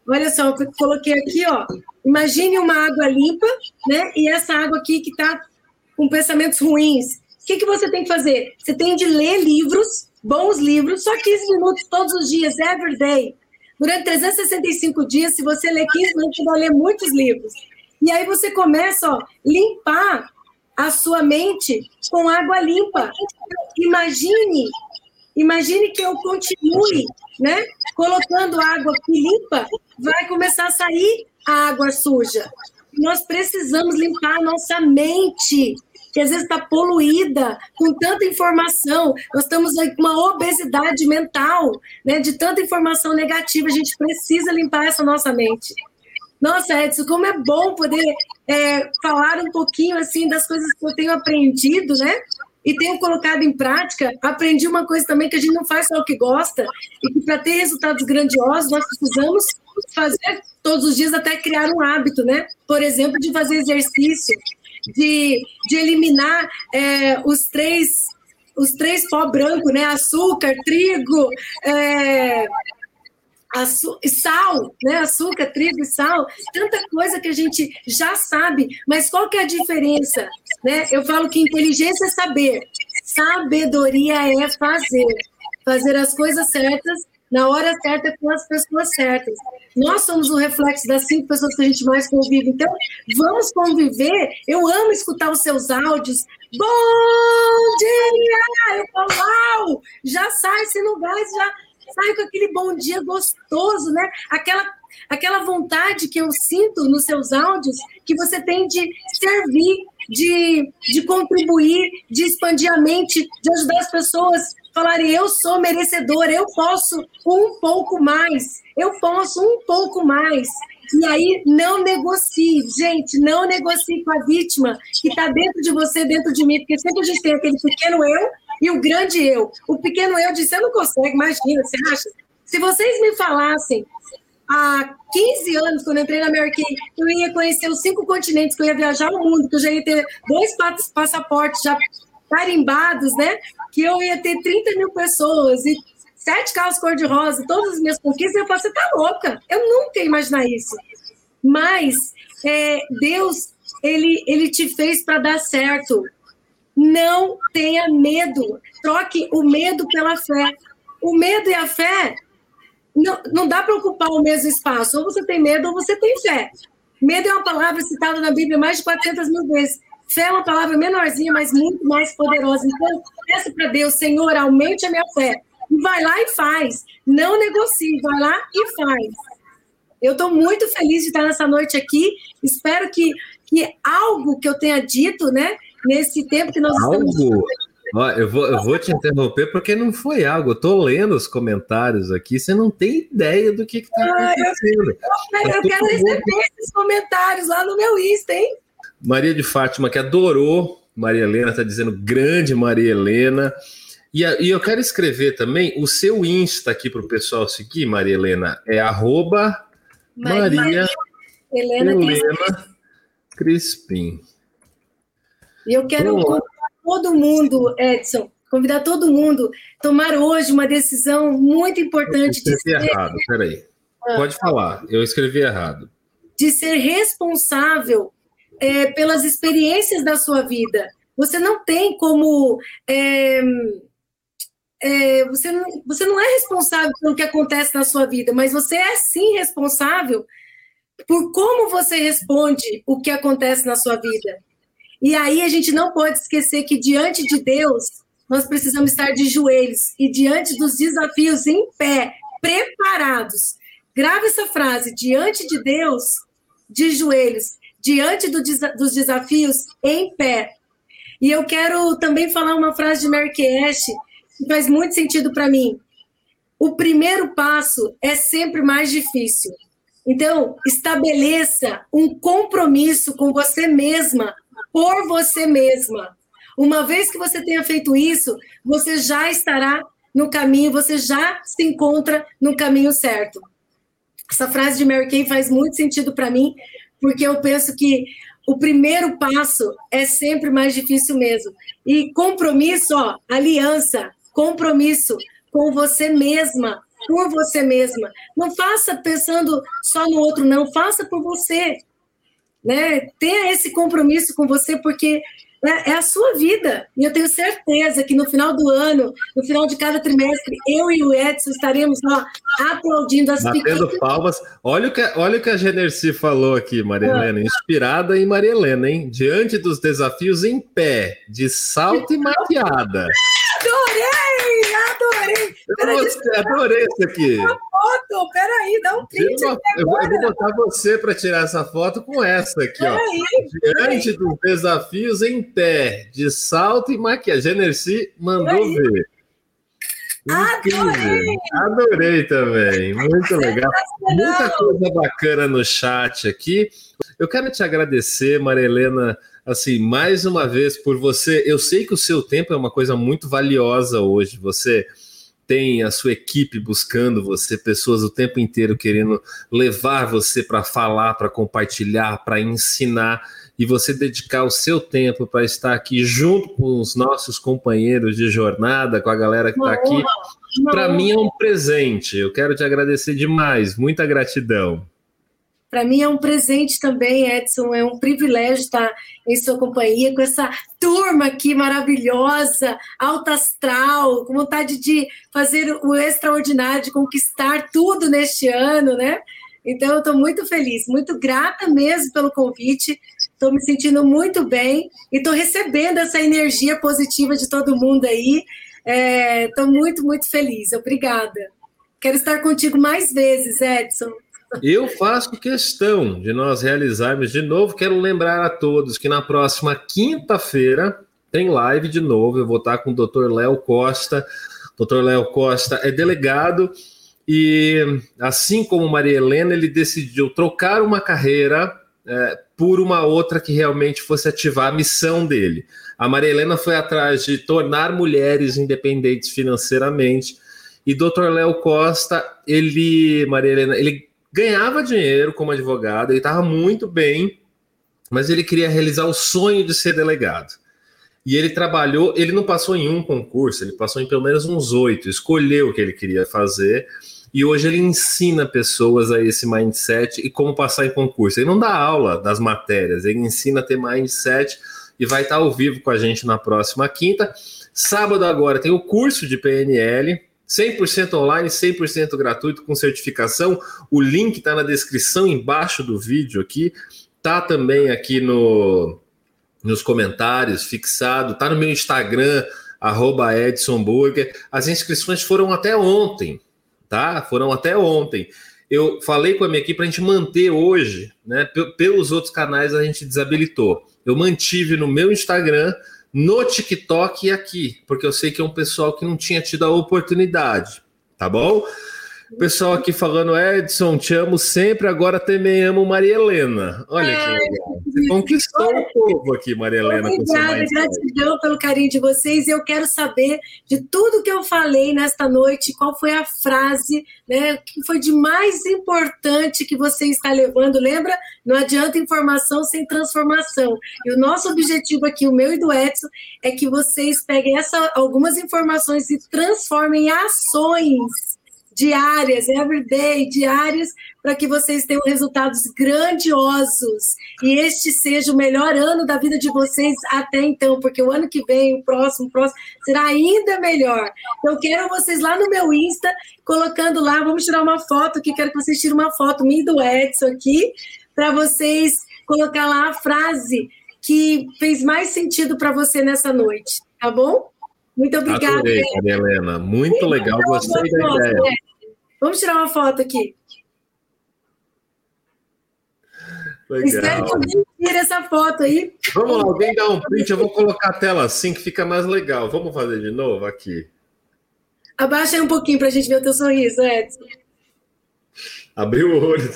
olha só, eu coloquei aqui, ó, Imagine uma água limpa, né? E essa água aqui que está com pensamentos ruins. O que, que você tem que fazer? Você tem de ler livros bons livros, só 15 minutos todos os dias, every day. Durante 365 dias, se você ler 15 minutos, você vai ler muitos livros. E aí você começa a limpar a sua mente com água limpa. Imagine, imagine que eu continue, né, colocando água limpa, vai começar a sair a água suja. Nós precisamos limpar a nossa mente que às vezes está poluída com tanta informação. Nós estamos com uma obesidade mental, né, de tanta informação negativa. A gente precisa limpar essa nossa mente. Nossa, Edson, como é bom poder é, falar um pouquinho assim das coisas que eu tenho aprendido, né? E tenho colocado em prática. Aprendi uma coisa também que a gente não faz só o que gosta e que para ter resultados grandiosos nós precisamos fazer todos os dias até criar um hábito, né? Por exemplo, de fazer exercício, de, de eliminar é, os três os três pó branco, né? Açúcar, trigo, é, açu sal, né? Açúcar, trigo e sal, tanta coisa que a gente já sabe, mas qual que é a diferença? Né? Eu falo que inteligência é saber, sabedoria é fazer, fazer as coisas certas na hora certa com as pessoas certas. Nós somos o reflexo das cinco pessoas que a gente mais convive. Então, vamos conviver. Eu amo escutar os seus áudios. Bom dia! Eu falo, uau! Já sai, se não vai, já sai com aquele bom dia gostoso, né? Aquela, aquela vontade que eu sinto nos seus áudios, que você tem de servir, de, de contribuir, de expandir a mente, de ajudar as pessoas falarem: eu sou merecedor, eu posso um pouco mais, eu posso um pouco mais. E aí, não negocie, gente, não negocie com a vítima que está dentro de você, dentro de mim, porque sempre a gente tem aquele pequeno eu e o grande eu. O pequeno eu diz: você não consegue, imagina, você acha? Se vocês me falassem há 15 anos, quando entrei na American, eu ia conhecer os cinco continentes, que eu ia viajar o mundo, que eu já ia ter dois passaportes já carimbados, né? Que eu ia ter 30 mil pessoas e sete carros cor-de-rosa, todas as minhas conquistas, eu falei, você tá louca? Eu nunca ia imaginar isso. Mas é, Deus, ele, ele te fez para dar certo. Não tenha medo. Troque o medo pela fé. O medo e a fé não, não dá para ocupar o mesmo espaço. Ou você tem medo ou você tem fé. Medo é uma palavra citada na Bíblia mais de 400 mil vezes. Fé é uma palavra menorzinha, mas muito mais poderosa. Então, peça para Deus, Senhor, aumente a minha fé. E vai lá e faz. Não negocie, vai lá e faz. Eu estou muito feliz de estar nessa noite aqui. Espero que, que algo que eu tenha dito, né, nesse tempo que nós algo? estamos. Ó, eu, vou, eu vou te interromper porque não foi algo. Eu estou lendo os comentários aqui, você não tem ideia do que está acontecendo. Ah, eu, eu, eu quero receber esses comentários lá no meu Insta, hein? Maria de Fátima, que adorou Maria Helena, está dizendo grande Maria Helena. E, a, e, eu quero escrever também o seu Insta aqui para o pessoal seguir, Maria Helena. É arroba Maria, Maria Helena, Helena Crispim. E eu quero convidar todo mundo, Edson, convidar todo mundo a tomar hoje uma decisão muito importante. Eu escrevi de ser... errado, peraí. Ah. Pode falar, eu escrevi errado. De ser responsável é, pelas experiências da sua vida. Você não tem como. É, é, você, não, você não é responsável pelo que acontece na sua vida, mas você é sim responsável por como você responde o que acontece na sua vida. E aí a gente não pode esquecer que diante de Deus, nós precisamos estar de joelhos e diante dos desafios em pé, preparados. Grave essa frase: diante de Deus, de joelhos diante do, dos desafios em pé. E eu quero também falar uma frase de Kay Ash, que faz muito sentido para mim. O primeiro passo é sempre mais difícil. Então, estabeleça um compromisso com você mesma, por você mesma. Uma vez que você tenha feito isso, você já estará no caminho, você já se encontra no caminho certo. Essa frase de Mary Kay faz muito sentido para mim, porque eu penso que o primeiro passo é sempre mais difícil mesmo. E compromisso, ó, aliança, compromisso com você mesma, por você mesma. Não faça pensando só no outro, não, faça por você. né, ter esse compromisso com você, porque é, é a sua vida. E eu tenho certeza que no final do ano, no final de cada trimestre, eu e o Edson estaremos lá aplaudindo as Batendo pequenas... palmas. Olha o, que, olha o que a Generci falou aqui, Maria ah. Helena. Inspirada em Maria Helena, hein? Diante dos desafios em pé, de salto e maquiada. Adorei! Adorei! Adorei isso aqui. Uma foto, peraí, dá um print. eu, eu, vou botar você para tirar essa foto com essa aqui, ó. Diante dos desafios em pé, de salto e maquiagem. Generci mandou ver. Adorei! Adorei também, muito legal. Muita coisa bacana no chat aqui. Eu quero te agradecer, Maria Helena assim, mais uma vez por você. Eu sei que o seu tempo é uma coisa muito valiosa hoje. Você tem a sua equipe buscando você, pessoas o tempo inteiro querendo levar você para falar, para compartilhar, para ensinar e você dedicar o seu tempo para estar aqui junto com os nossos companheiros de jornada, com a galera que está aqui. Para mim é um presente. Eu quero te agradecer demais. Muita gratidão. Para mim é um presente também, Edson, é um privilégio estar em sua companhia com essa turma aqui maravilhosa, alta astral, com vontade de fazer o extraordinário, de conquistar tudo neste ano, né? Então, eu estou muito feliz, muito grata mesmo pelo convite, estou me sentindo muito bem e estou recebendo essa energia positiva de todo mundo aí. Estou é, muito, muito feliz. Obrigada. Quero estar contigo mais vezes, Edson. Eu faço questão de nós realizarmos de novo. Quero lembrar a todos que na próxima quinta-feira tem live de novo. Eu vou estar com o Dr. Léo Costa. O Dr. Léo Costa é delegado e, assim como Maria Helena, ele decidiu trocar uma carreira é, por uma outra que realmente fosse ativar a missão dele. A Maria Helena foi atrás de tornar mulheres independentes financeiramente. E Dr. Léo Costa, ele, Maria Helena, ele ganhava dinheiro como advogado, ele estava muito bem, mas ele queria realizar o sonho de ser delegado. E ele trabalhou, ele não passou em um concurso, ele passou em pelo menos uns oito, escolheu o que ele queria fazer, e hoje ele ensina pessoas a esse mindset e como passar em concurso. Ele não dá aula das matérias, ele ensina a ter mindset e vai estar ao vivo com a gente na próxima quinta. Sábado agora tem o curso de PNL, 100% online, 100% gratuito com certificação. O link está na descrição embaixo do vídeo aqui. Tá também aqui no nos comentários, fixado. Tá no meu Instagram, arroba Edson Burger. As inscrições foram até ontem, tá? Foram até ontem. Eu falei com a minha equipe para a gente manter hoje, né? Pelos outros canais a gente desabilitou. Eu mantive no meu Instagram no TikTok e aqui, porque eu sei que é um pessoal que não tinha tido a oportunidade, tá bom? Pessoal aqui falando, Edson, te amo sempre, agora também amo Maria Helena. Olha que legal. Você conquistou o povo aqui, Maria Helena. Obrigada, gratidão pelo carinho de vocês. Eu quero saber de tudo que eu falei nesta noite, qual foi a frase, né, que foi de mais importante que você está levando. Lembra? Não adianta informação sem transformação. E o nosso objetivo aqui, o meu e do Edson, é que vocês peguem essa, algumas informações e transformem em ações diárias, everyday, diárias, para que vocês tenham resultados grandiosos e este seja o melhor ano da vida de vocês até então, porque o ano que vem, o próximo, o próximo, será ainda melhor. Então, quero vocês lá no meu Insta, colocando lá, vamos tirar uma foto aqui, quero que vocês tirem uma foto minha do Edson aqui, para vocês colocar lá a frase que fez mais sentido para você nessa noite, tá bom? Muito obrigada. Adorei, Maria Helena. Muito legal, gostei da ideia. Né? Vamos tirar uma foto aqui. Legal. Espero que alguém tire essa foto aí. Vamos lá, alguém dá um print, eu vou colocar a tela assim que fica mais legal. Vamos fazer de novo aqui. Abaixa aí um pouquinho para a gente ver o teu sorriso, Edson. Abriu o olho.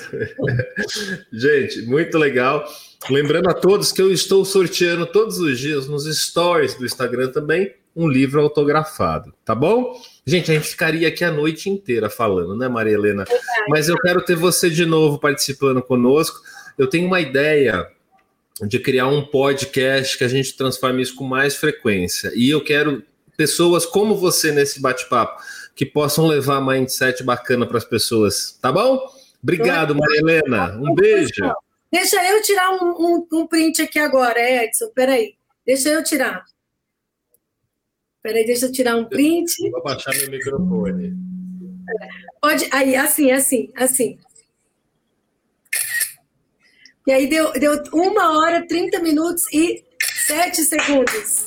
(laughs) gente, muito legal. Lembrando a todos que eu estou sorteando todos os dias nos stories do Instagram também um livro autografado, tá bom? Gente, a gente ficaria aqui a noite inteira falando, né, Maria Helena? Mas eu quero ter você de novo participando conosco. Eu tenho uma ideia de criar um podcast que a gente transforme isso com mais frequência. E eu quero pessoas como você nesse bate-papo que possam levar mindset bacana para as pessoas, tá bom? Obrigado, Maria Helena. Um beijo. Deixa eu tirar um, um, um print aqui agora, Edson. Peraí. Deixa eu tirar. Peraí, deixa eu tirar um print. Vou baixar meu microfone. Pode. Aí, assim, assim, assim. E aí deu, deu uma hora, 30 minutos e 7 segundos.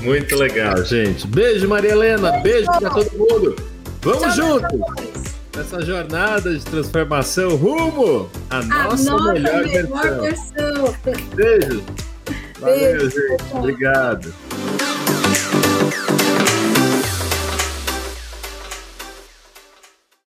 Muito legal, gente. Beijo, Maria Helena. Beijo para todo mundo. Vamos juntos nessa jornada de transformação rumo à nossa, nossa melhor, melhor versão. versão. Beijo. Valeu, Beijo. gente. Obrigado.